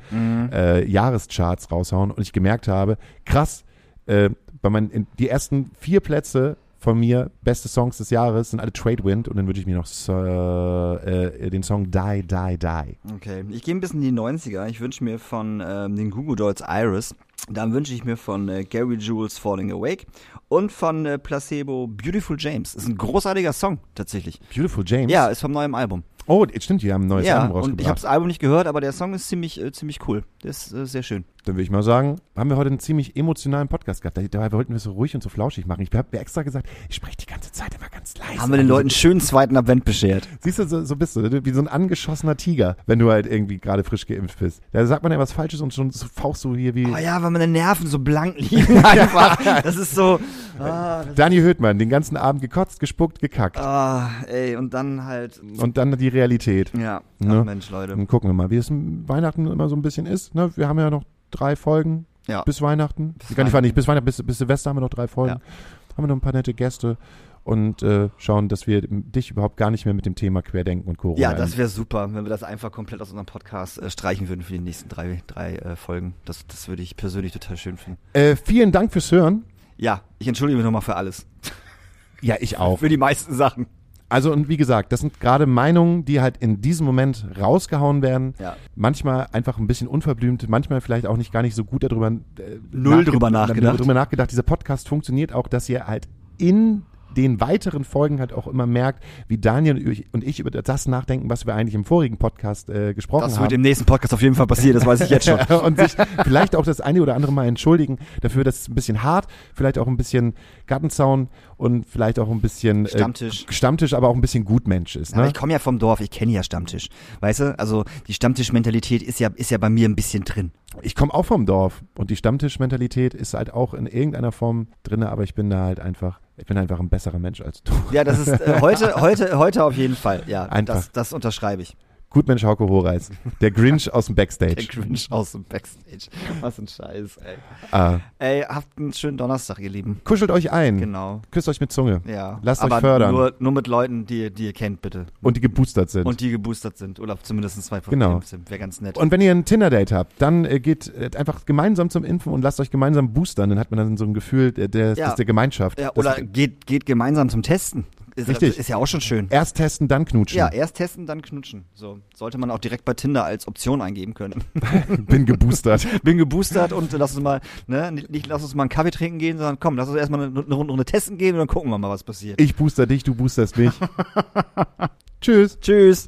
äh, Jahrescharts raushauen und ich gemerkt habe, krass, äh, bei meinen, in, die ersten vier Plätze von mir, beste Songs des Jahres, sind alle Tradewind und dann wünsche ich mir noch so, äh, den Song Die, Die, Die. Okay, ich gehe ein bisschen in die 90er. Ich wünsche mir von ähm, den Google Dolls Iris. Dann wünsche ich mir von äh, Gary Jules Falling Awake und von äh, Placebo Beautiful James. Ist ein großartiger Song, tatsächlich. Beautiful James. Ja, ist vom neuen Album. Oh, jetzt stimmt, die haben ein neues ja, Album und ich habe rausgebracht. das Album nicht gehört, aber der Song ist ziemlich, äh, ziemlich cool. Der ist äh, sehr schön. Dann würde ich mal sagen, haben wir heute einen ziemlich emotionalen Podcast gehabt. Da- Dabei wollten wir es so ruhig und so flauschig machen. Ich habe mir extra gesagt, ich spreche die ganze Zeit immer ganz leise. Haben wir den Leuten einen schönen zweiten Advent beschert. Siehst du, so, so bist du, wie so ein angeschossener Tiger, wenn du halt irgendwie gerade frisch geimpft bist. Da sagt man ja was Falsches und schon so fauchst du hier wie Oh ja, weil meine Nerven so blank liegen einfach. Das ist so. Ah, das, Dani Höhtmann, den ganzen Abend gekotzt, gespuckt, gekackt. ah ey, und dann halt. Und dann die Realität. Ja, ach Ne? Mensch, Leute. Dann gucken wir mal, wie es Weihnachten immer so ein bisschen ist. Ne? Wir haben ja noch drei Folgen Ja. bis Weihnachten. Bis Gar nicht, nicht bis Weihnachten, bis, bis Silvester haben wir noch drei Folgen. Haben wir noch ein paar nette Gäste und äh, schauen, dass wir dich überhaupt gar nicht mehr mit dem Thema Querdenken und Corona. Ja, das wäre super, wenn wir das einfach komplett aus unserem Podcast äh, streichen würden für die nächsten drei, drei äh, Folgen. Das, das würde ich persönlich total schön finden. äh, vielen Dank fürs Hören. Ja, ich entschuldige mich nochmal für alles. Ja, ich auch. Für die meisten Sachen. Also und wie gesagt, das sind gerade Meinungen, die halt in diesem Moment rausgehauen werden. Ja. Manchmal einfach ein bisschen unverblümt, manchmal vielleicht auch nicht gar nicht so gut darüber äh, Null drüber nachgedacht. Drüber nachgedacht. Dieser Podcast funktioniert auch, dass ihr halt in den weiteren Folgen halt auch immer merkt, wie Daniel und ich- über das nachdenken, was wir eigentlich im vorigen Podcast äh, gesprochen Das haben. wird im nächsten Podcast auf jeden Fall passieren, das weiß ich jetzt schon. und sich vielleicht auch das eine oder andere Mal entschuldigen dafür, dass es ein bisschen hart, vielleicht auch ein bisschen Gartenzaun und vielleicht auch ein bisschen Stammtisch. äh, Stammtisch, aber auch ein bisschen Gutmensch ist. Aber Ne? ich komme ja vom Dorf, ich kenne ja Stammtisch. Weißt du, also die Stammtischmentalität ist ja, ist ja bei mir ein bisschen drin. Ich komme auch vom Dorf und die Stammtischmentalität ist halt auch in irgendeiner Form drin, aber ich bin da halt einfach, ich bin einfach ein besserer Mensch als du. Ja, das ist äh, heute, heute, heute auf jeden Fall. Ja, Einfach. das, das unterschreibe ich. Gutmensch Hauke Horeis, der Grinch aus dem Der Backstage. Grinch aus dem Backstage. Was ein Scheiß, ey. Ah, Ey, habt einen schönen Donnerstag, ihr Lieben. kuschelt euch ein, Genau. küsst euch mit Zunge Ja. Lasst Aber euch fördern. Nur, nur mit Leuten, die, die ihr kennt, bitte. und die geboostert sind. Und die geboostert sind. Oder zumindest zwei von Genau. sind. Wäre ganz nett. Und wenn ihr ein Tinder-Date habt, dann äh, geht äh, einfach gemeinsam zum Impfen und lasst euch gemeinsam boostern. Dann hat man dann so ein Gefühl der, der, Ja. der Gemeinschaft. ja, Das- oder geht, geht gemeinsam zum Testen. Ist, Richtig. Ist ja auch schon schön. erst testen, dann knutschen. Ja, erst testen, dann knutschen. So. Sollte man auch direkt bei Tinder als Option eingeben können. Bin geboostert. Bin geboostert und lass uns mal, ne, nicht, nicht lass uns mal einen Kaffee trinken gehen, sondern komm, lass uns erstmal eine, eine Runde testen gehen und dann gucken wir mal, was passiert. Ich booster dich, du boosterst mich. Tschüss. Tschüss.